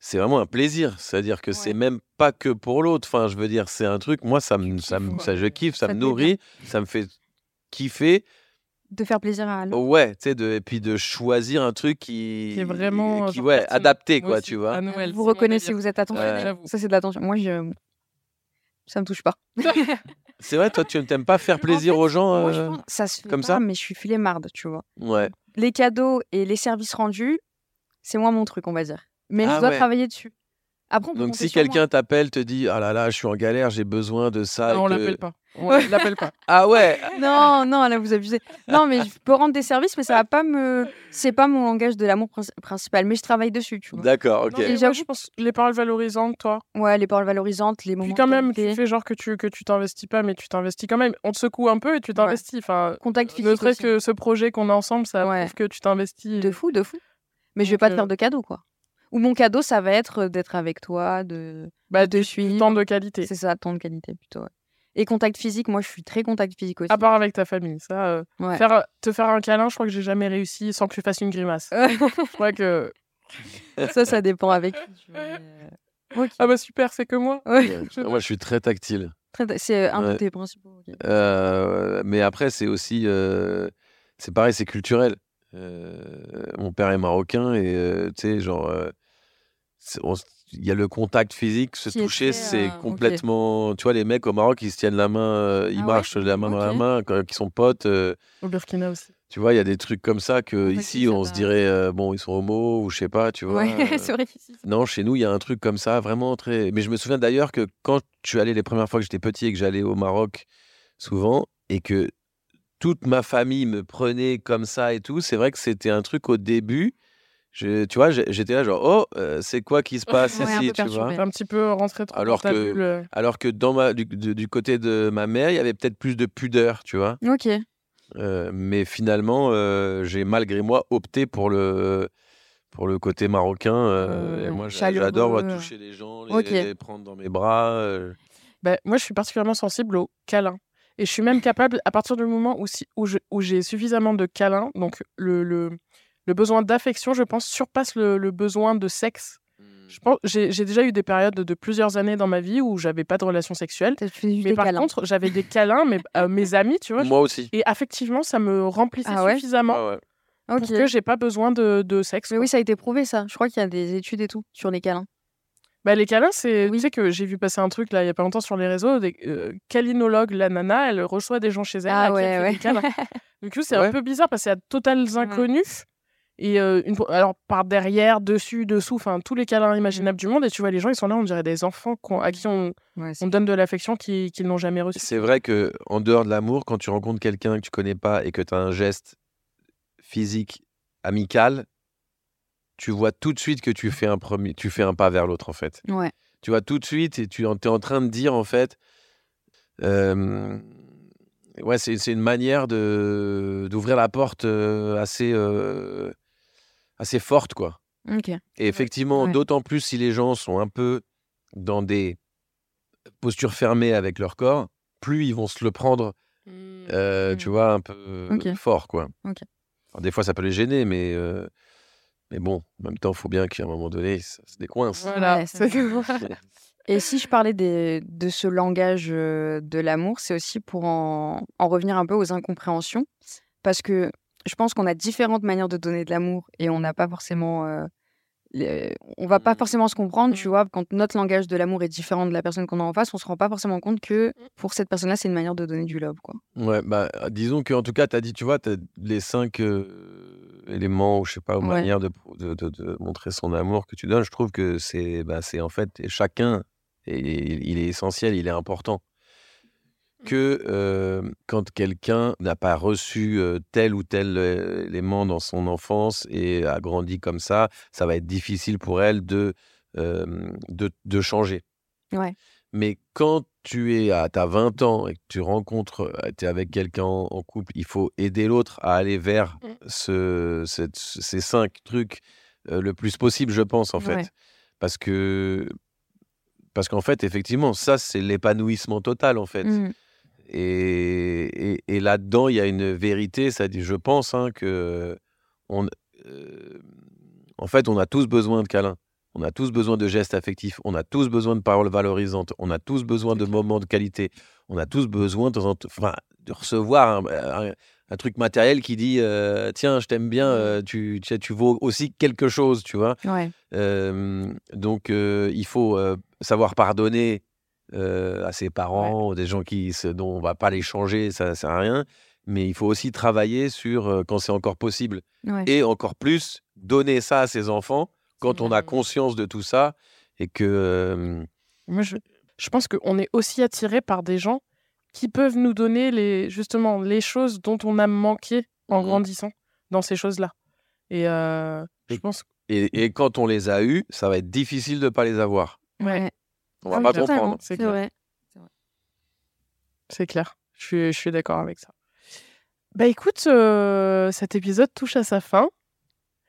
c'est vraiment un plaisir. C'est-à-dire que c'est
Ouais.
même pas que pour l'autre. Enfin, je veux dire, c'est un truc. Moi, ça me, ça me, ça, je kiffe, ça,
Ça
me nourrit, ça me fait kiffer.
De faire plaisir à l'autre.
Ouais, tu sais, de, et puis de choisir un truc qui,
Qui est vraiment,
qui, ouais, adapté,
Moi
quoi,
aussi,
tu vois.
à Noël,
vous reconnaissez, vous êtes.
Ouais.
J'avoue.
Ça, c'est de l'attention. Moi, je. Ça me touche pas.
C'est vrai, toi, tu n'aimes pas faire plaisir
En fait,
aux gens
Moi,
euh,
pense- ça se fait
comme
pas,
ça?
mais je suis flemmarde, tu vois.
Ouais.
Les cadeaux et les services rendus, c'est moins mon truc, on va dire. Mais
Ah
je dois
ouais.
travailler dessus. Après,
Donc si quelqu'un t'appelle, te dit ah là là, je suis en galère, j'ai besoin de ça.
Non, on
que-
l'appelle pas. On l'appelle pas.
Ah ouais?
Non, non, là, vous abusez. Non, mais je peux rendre des services, mais ça va pas me. C'est pas mon langage de l'amour princi- principal, mais je travaille dessus, tu vois.
D'accord, ok.
J'avoue-
je pense les paroles valorisantes, toi.
Ouais, les paroles valorisantes, les moments.
Puis
de
quand même, tu fais genre que tu que tu t'investis pas, mais tu t'investis quand même. On te secoue un peu et tu t'investis. Enfin,
Contact physique.
ne serait que ce projet qu'on a ensemble, ça
Ouais.
prouve que tu t'investis.
De fou, de fou. Mais je vais
Donc,
pas te
euh,
faire de cadeau, quoi. Ou mon cadeau, ça va être d'être avec toi, de,
Bah,
de
du
suivre.
temps de qualité.
C'est ça, temps de qualité plutôt. ouais. Et contact physique, moi, je suis très contact physique aussi.
À part avec ta famille, ça. euh,
Ouais.
faire, te faire un câlin, je crois que j'ai jamais réussi sans que tu fasses une grimace. je crois que.
ça, ça dépend avec. qui tu veux, mais, euh, ok.
Ah bah super, c'est que moi.
Ouais.
Je-
Moi, je suis très tactile.
Très- C'est un de
Ouais.
tes principaux.
Euh, mais après, c'est aussi. euh, c'est pareil, c'est culturel. Euh, mon père est marocain et euh, tu sais, genre. euh, c'est- on s- il y a le contact physique, se
Qui
toucher, c'est
euh,
complètement. Tu vois, les mecs au Maroc, ils se tiennent la main, euh, ils
Ah ouais?
marchent la main dans la main, quand ils sont potes. euh,
Au Burkina aussi.
tu vois, il y a des trucs comme ça que ici, on se dirait, euh, bon, ils sont homo ou je sais pas, tu vois.
Ouais,
euh,
c'est vrai
non, chez nous, il y a un truc comme ça, vraiment très. Mais je me souviens d'ailleurs que quand je suis allé les premières fois que j'étais petit et que j'allais au Maroc souvent et que toute ma famille me prenait comme ça et tout, c'est vrai que c'était un truc au début. Je, tu vois, j'étais là genre oh, euh, c'est quoi qui se passe
Ouais, un
ici, tu vois?
un petit peu rentré trop
Alors que-
bulle. euh.
Alors que dans ma, du, du côté de ma mère, il y avait peut-être plus de pudeur, tu vois?
Ok.
Euh, mais finalement, euh, j'ai malgré moi opté pour le pour le côté marocain. euh, et moi, j'a- j'adore toucher les gens, les, prendre dans mes bras. euh.
Bah, moi, je suis particulièrement sensible aux câlins. Et je suis même capable, à partir du moment où, si- où je- où j'ai suffisamment de câlins, donc le, le, le besoin d'affection, je pense, surpasse le, le besoin de sexe. Je pense, j'ai déjà eu des périodes de plusieurs années dans ma vie où j'avais pas de relation sexuelle. Mais par
câlins.
contre, j'avais des câlins, mais euh, mes amis, tu vois.
Moi aussi.
Et affectivement, ça me remplissait
Ah ouais?
suffisamment
Ah ouais.
Pour que j'ai pas besoin de, de sexe.
Mais
quoi.
oui, ça a été prouvé, ça. Je crois qu'il y a des études et tout sur les câlins.
Bah, les câlins, c'est.
Oui.
Tu sais que j'ai vu passer un truc là, il y a pas longtemps sur les réseaux. Des, euh, câlinologue, la nana, elle reçoit des gens chez elle.
Ah
à
ouais, ouais.
des câlins. Du coup, c'est
Ouais.
un peu bizarre parce qu'il y a totales inconnus. Et euh, une... alors, par derrière, dessus, dessous, enfin, tous les câlins imaginables du monde. Et tu vois, les gens, ils sont là, on dirait des enfants à qui on,
Ouais,
on donne de l'affection qui- qu'ils n'ont jamais reçue.
C'est vrai que en dehors de l'amour, quand tu rencontres quelqu'un que tu connais pas et que tu as un geste physique amical, tu vois tout de suite que tu fais un premier, tu fais un pas vers l'autre en fait.
ouais.
Tu vois tout de suite et tu es en train de dire en fait, euh, ouais, c'est c'est une manière de d'ouvrir la porte euh, assez euh, assez forte quoi. Et effectivement,
Ouais.
d'autant plus si les gens sont un peu dans des postures fermées avec leur corps, plus ils vont se le prendre, euh,
Mm.
tu vois, un peu fort, quoi. Alors, des fois, ça peut les gêner, mais, euh, mais bon, en même temps, il faut bien qu'à un moment donné, ça se décoince.
Voilà.
Ouais, Et si je parlais des- de ce langage euh, de l'amour, c'est aussi pour en, en revenir un peu aux incompréhensions. Parce que je pense qu'on a différentes manières de donner de l'amour et on n'a pas forcément. euh, les- on va pas
Mm.
forcément se comprendre, tu
Mm.
vois. Quand notre langage de l'amour est différent de la personne qu'on a en face, on se rend pas forcément compte que pour cette personne-là, c'est une manière de donner du love, quoi.
Ouais, bah, disons qu'en tout cas, tu as dit, tu vois, tu as les cinq euh, éléments, ou je sais pas, ou
Ouais.
manières de, de, de- de montrer son amour que tu donnes. Je trouve que c'est bah, c'est en fait chacun, et il est essentiel, il est important. Que euh, quand quelqu'un n'a pas reçu euh, tel ou tel euh, élément dans son enfance et a grandi comme ça, ça va être difficile pour elle de, euh, de, de changer.
Ouais.
Mais quand tu es à t'as 20 ans et que tu rencontres, tu es avec quelqu'un en, en couple, il faut aider l'autre à aller vers
Mm.
ce, cette- ces cinq trucs le plus possible, je pense, en fait.
Ouais.
Parce que, parce qu'en fait, effectivement, ça, c'est l'épanouissement total, en fait.
Mm.
Et, et- et là-dedans, il y a une vérité, ça dit, je pense, hein, que on, euh, en fait, on a tous besoin de câlins. On a tous besoin de gestes affectifs. On a tous besoin de paroles valorisantes. On a tous besoin de moments de qualité. On a tous besoin de, enfin, recevoir un, un- un truc matériel qui dit euh, Tiens, je t'aime bien, euh, tu, tu, tu vaux aussi quelque chose, tu vois.
Ouais.
Donc, il faut savoir pardonner euh, à ses parents, des gens qui, se- dont on va pas les changer, ça ne sert à rien. Mais il faut aussi travailler sur euh, quand c'est encore possible.
Ouais.
Et encore plus, donner ça à ses enfants quand on a conscience de tout ça et que. euh,
Moi, je, je pense qu'on est aussi attiré par des gens qui peuvent nous donner les, justement les choses dont on a manqué en
Mhm.
grandissant dans ces choses-là. Et euh, je
Et-
pense
et, et quand on les a eus, ça va être difficile de ne pas les avoir.
Ouais.
On va
Ah
pas
totalement.
comprendre.
C'est clair.
vrai.
c'est clair. Je suis, je suis d'accord avec ça. Bah écoute, euh, cet épisode touche à sa fin.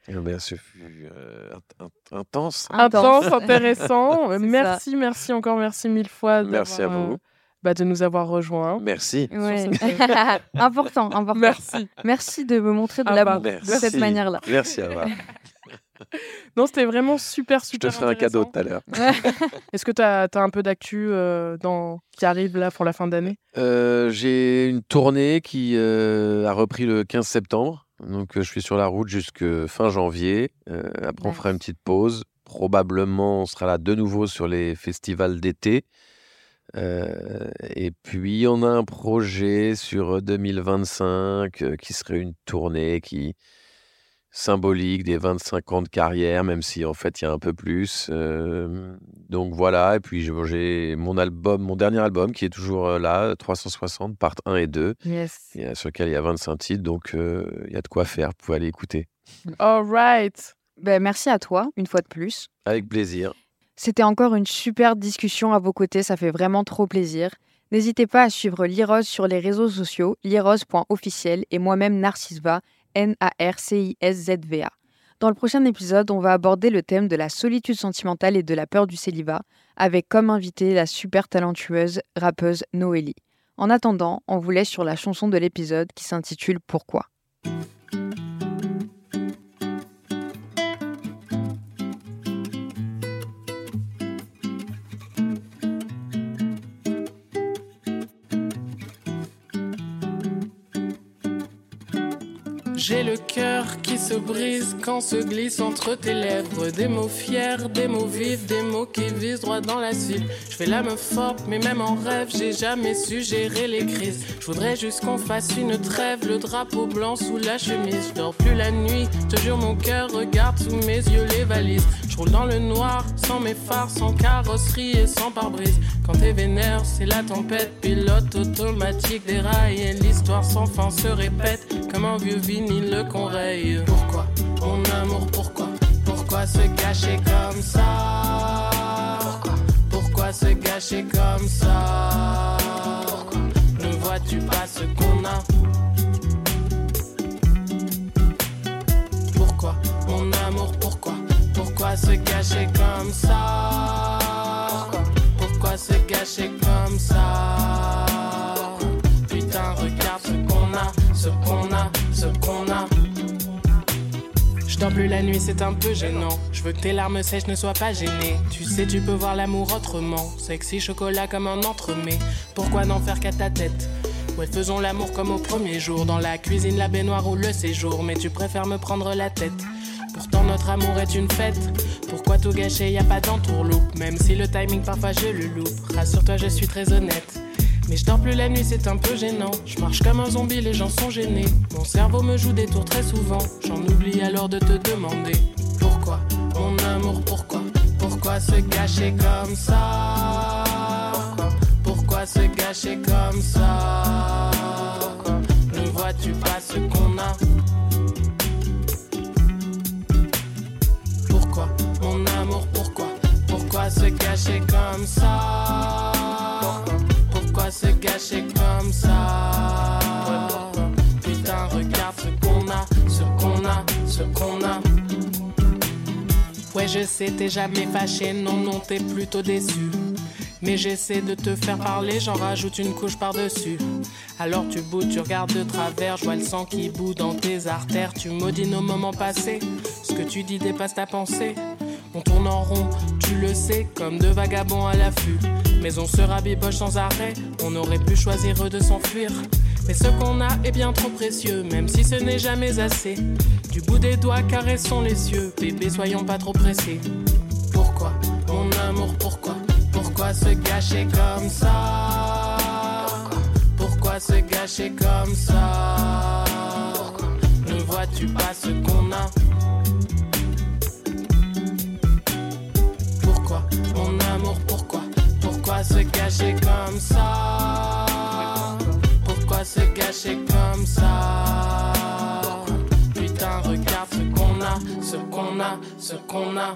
Eh bien, ce fut euh, int- int- intense.
Intense.
Intéressant.
Ça.
merci, merci encore, merci mille fois
Merci à vous.
euh, bah, de nous avoir rejoints.
Merci.
Ouais. important, important.
Merci.
Merci de me montrer de
Ah
l'amour
bah,
de cette manière-là.
Merci, Ava.
Non, c'était vraiment super,
Je
super
te ferai un cadeau tout à l'heure.
Est-ce que tu as, un peu d'actu euh, dans... qui arrive là pour la fin d'année?
Euh, J'ai une tournée qui euh, a repris le 15 septembre. Donc, je suis sur la route jusque fin janvier. Après, on fera une petite pause. Probablement, on sera là de nouveau sur les festivals d'été. Euh, et puis, on a un projet sur 2025 euh, qui serait une tournée qui symbolique des 25 ans de carrière, même si en fait il y a un peu plus. Euh, donc voilà, et puis j'ai- mon album, mon dernier album qui est toujours euh, là, 360, part 1 et 2,
Yes.
et, euh, sur lequel il y a 25 titres, donc euh, il y a de quoi faire, vous pouvez aller écouter.
All right.
Ben, merci à toi, une fois de plus.
Avec plaisir.
C'était encore une super discussion à vos côtés, ça fait vraiment trop plaisir. N'hésitez pas à suivre Lirose sur les réseaux sociaux, lirose.officiel et moi-même Narcisva, N-A-R-C-I-S-Z-V-A. Dans le prochain épisode, on va aborder le thème de la solitude sentimentale et de la peur du célibat, avec comme invitée la super talentueuse rappeuse Noélie. En attendant, on vous laisse sur la chanson de l'épisode qui s'intitule Pourquoi.
J'ai le cœur qui se brise quand se glisse entre tes lèvres Des mots fiers, des mots vifs, des mots qui visent droit dans la cible. Je fais la meuf forte, mais même en rêve, j'ai jamais su gérer les crises. Je voudrais juste qu'on fasse une trêve, le drapeau blanc sous la chemise. Je dors plus la nuit, je te jure mon cœur regarde sous mes yeux les valises. Je roule dans le noir, sans mes phares, sans carrosserie et sans pare-brise. Quand t'es vénère, c'est la tempête, pilote automatique des rails Et l'histoire sans fin se répète. Comme un vieux vinyle raye. Pourquoi, mon amour, pourquoi Pourquoi se gâcher comme ça? Pourquoi Pourquoi se gâcher comme ça? Pourquoi Ne vois-tu pas ce qu'on a? Pourquoi, mon amour, pourquoi Pourquoi se gâcher comme ça? Pourquoi Pourquoi se gâcher comme ça? Putain, regarde ce qu'on a, ce qu'on a, Je dors plus la nuit, c'est un peu gênant. Je veux que tes larmes sèches ne soient pas gênées. Tu sais, tu peux voir l'amour autrement. Sexy chocolat comme un entremets. Pourquoi n'en faire qu'à ta tête? Ouais, faisons l'amour comme au premier jour. Dans la cuisine, la baignoire ou le séjour. Mais tu préfères me prendre la tête. Pourtant, notre amour est une fête. Pourquoi tout gâcher, y a pas d'entourloupe. Même si le timing parfois je le loupe. Rassure-toi, je suis très honnête. Mais je dors plus la nuit, c'est un peu gênant. Je marche comme un zombie, les gens sont gênés. Mon cerveau me joue des tours très souvent. J'en oublie alors de te demander pourquoi, mon amour, pourquoi, pourquoi se gâcher comme ça? Pourquoi, se gâcher comme ça? Ne vois-tu pas ce qu'on a? Pourquoi, mon amour, pourquoi, pourquoi se gâcher comme ça? Se gâcher comme ça Putain, regarde ce qu'on a, ce qu'on a, ce qu'on a. Ouais, je sais, t'es jamais fâché, non, non, t'es plutôt déçu. Mais j'essaie de te faire parler, j'en rajoute une couche par-dessus. Alors tu boudes, tu regardes de travers, je vois le sang qui bout dans tes artères. Tu maudis nos moments passés, ce que tu dis dépasse ta pensée. On tourne en rond, tu le sais, comme deux vagabonds à l'affût. Mais on se rabiboche sans arrêt, on aurait pu choisir de s'enfuir. Mais ce qu'on a est bien trop précieux, même si ce n'est jamais assez. Du bout des doigts, caressons les cieux, bébé, soyons pas trop pressés. Pourquoi, mon amour, pourquoi? Pourquoi se gâcher comme ça? Pourquoi se gâcher comme ça? Ne vois-tu pas ce qu'on a? Mon amour, pourquoi Pourquoi se gâcher comme ça Pourquoi se gâcher comme ça Putain, regarde ce qu'on a, ce qu'on a, ce qu'on a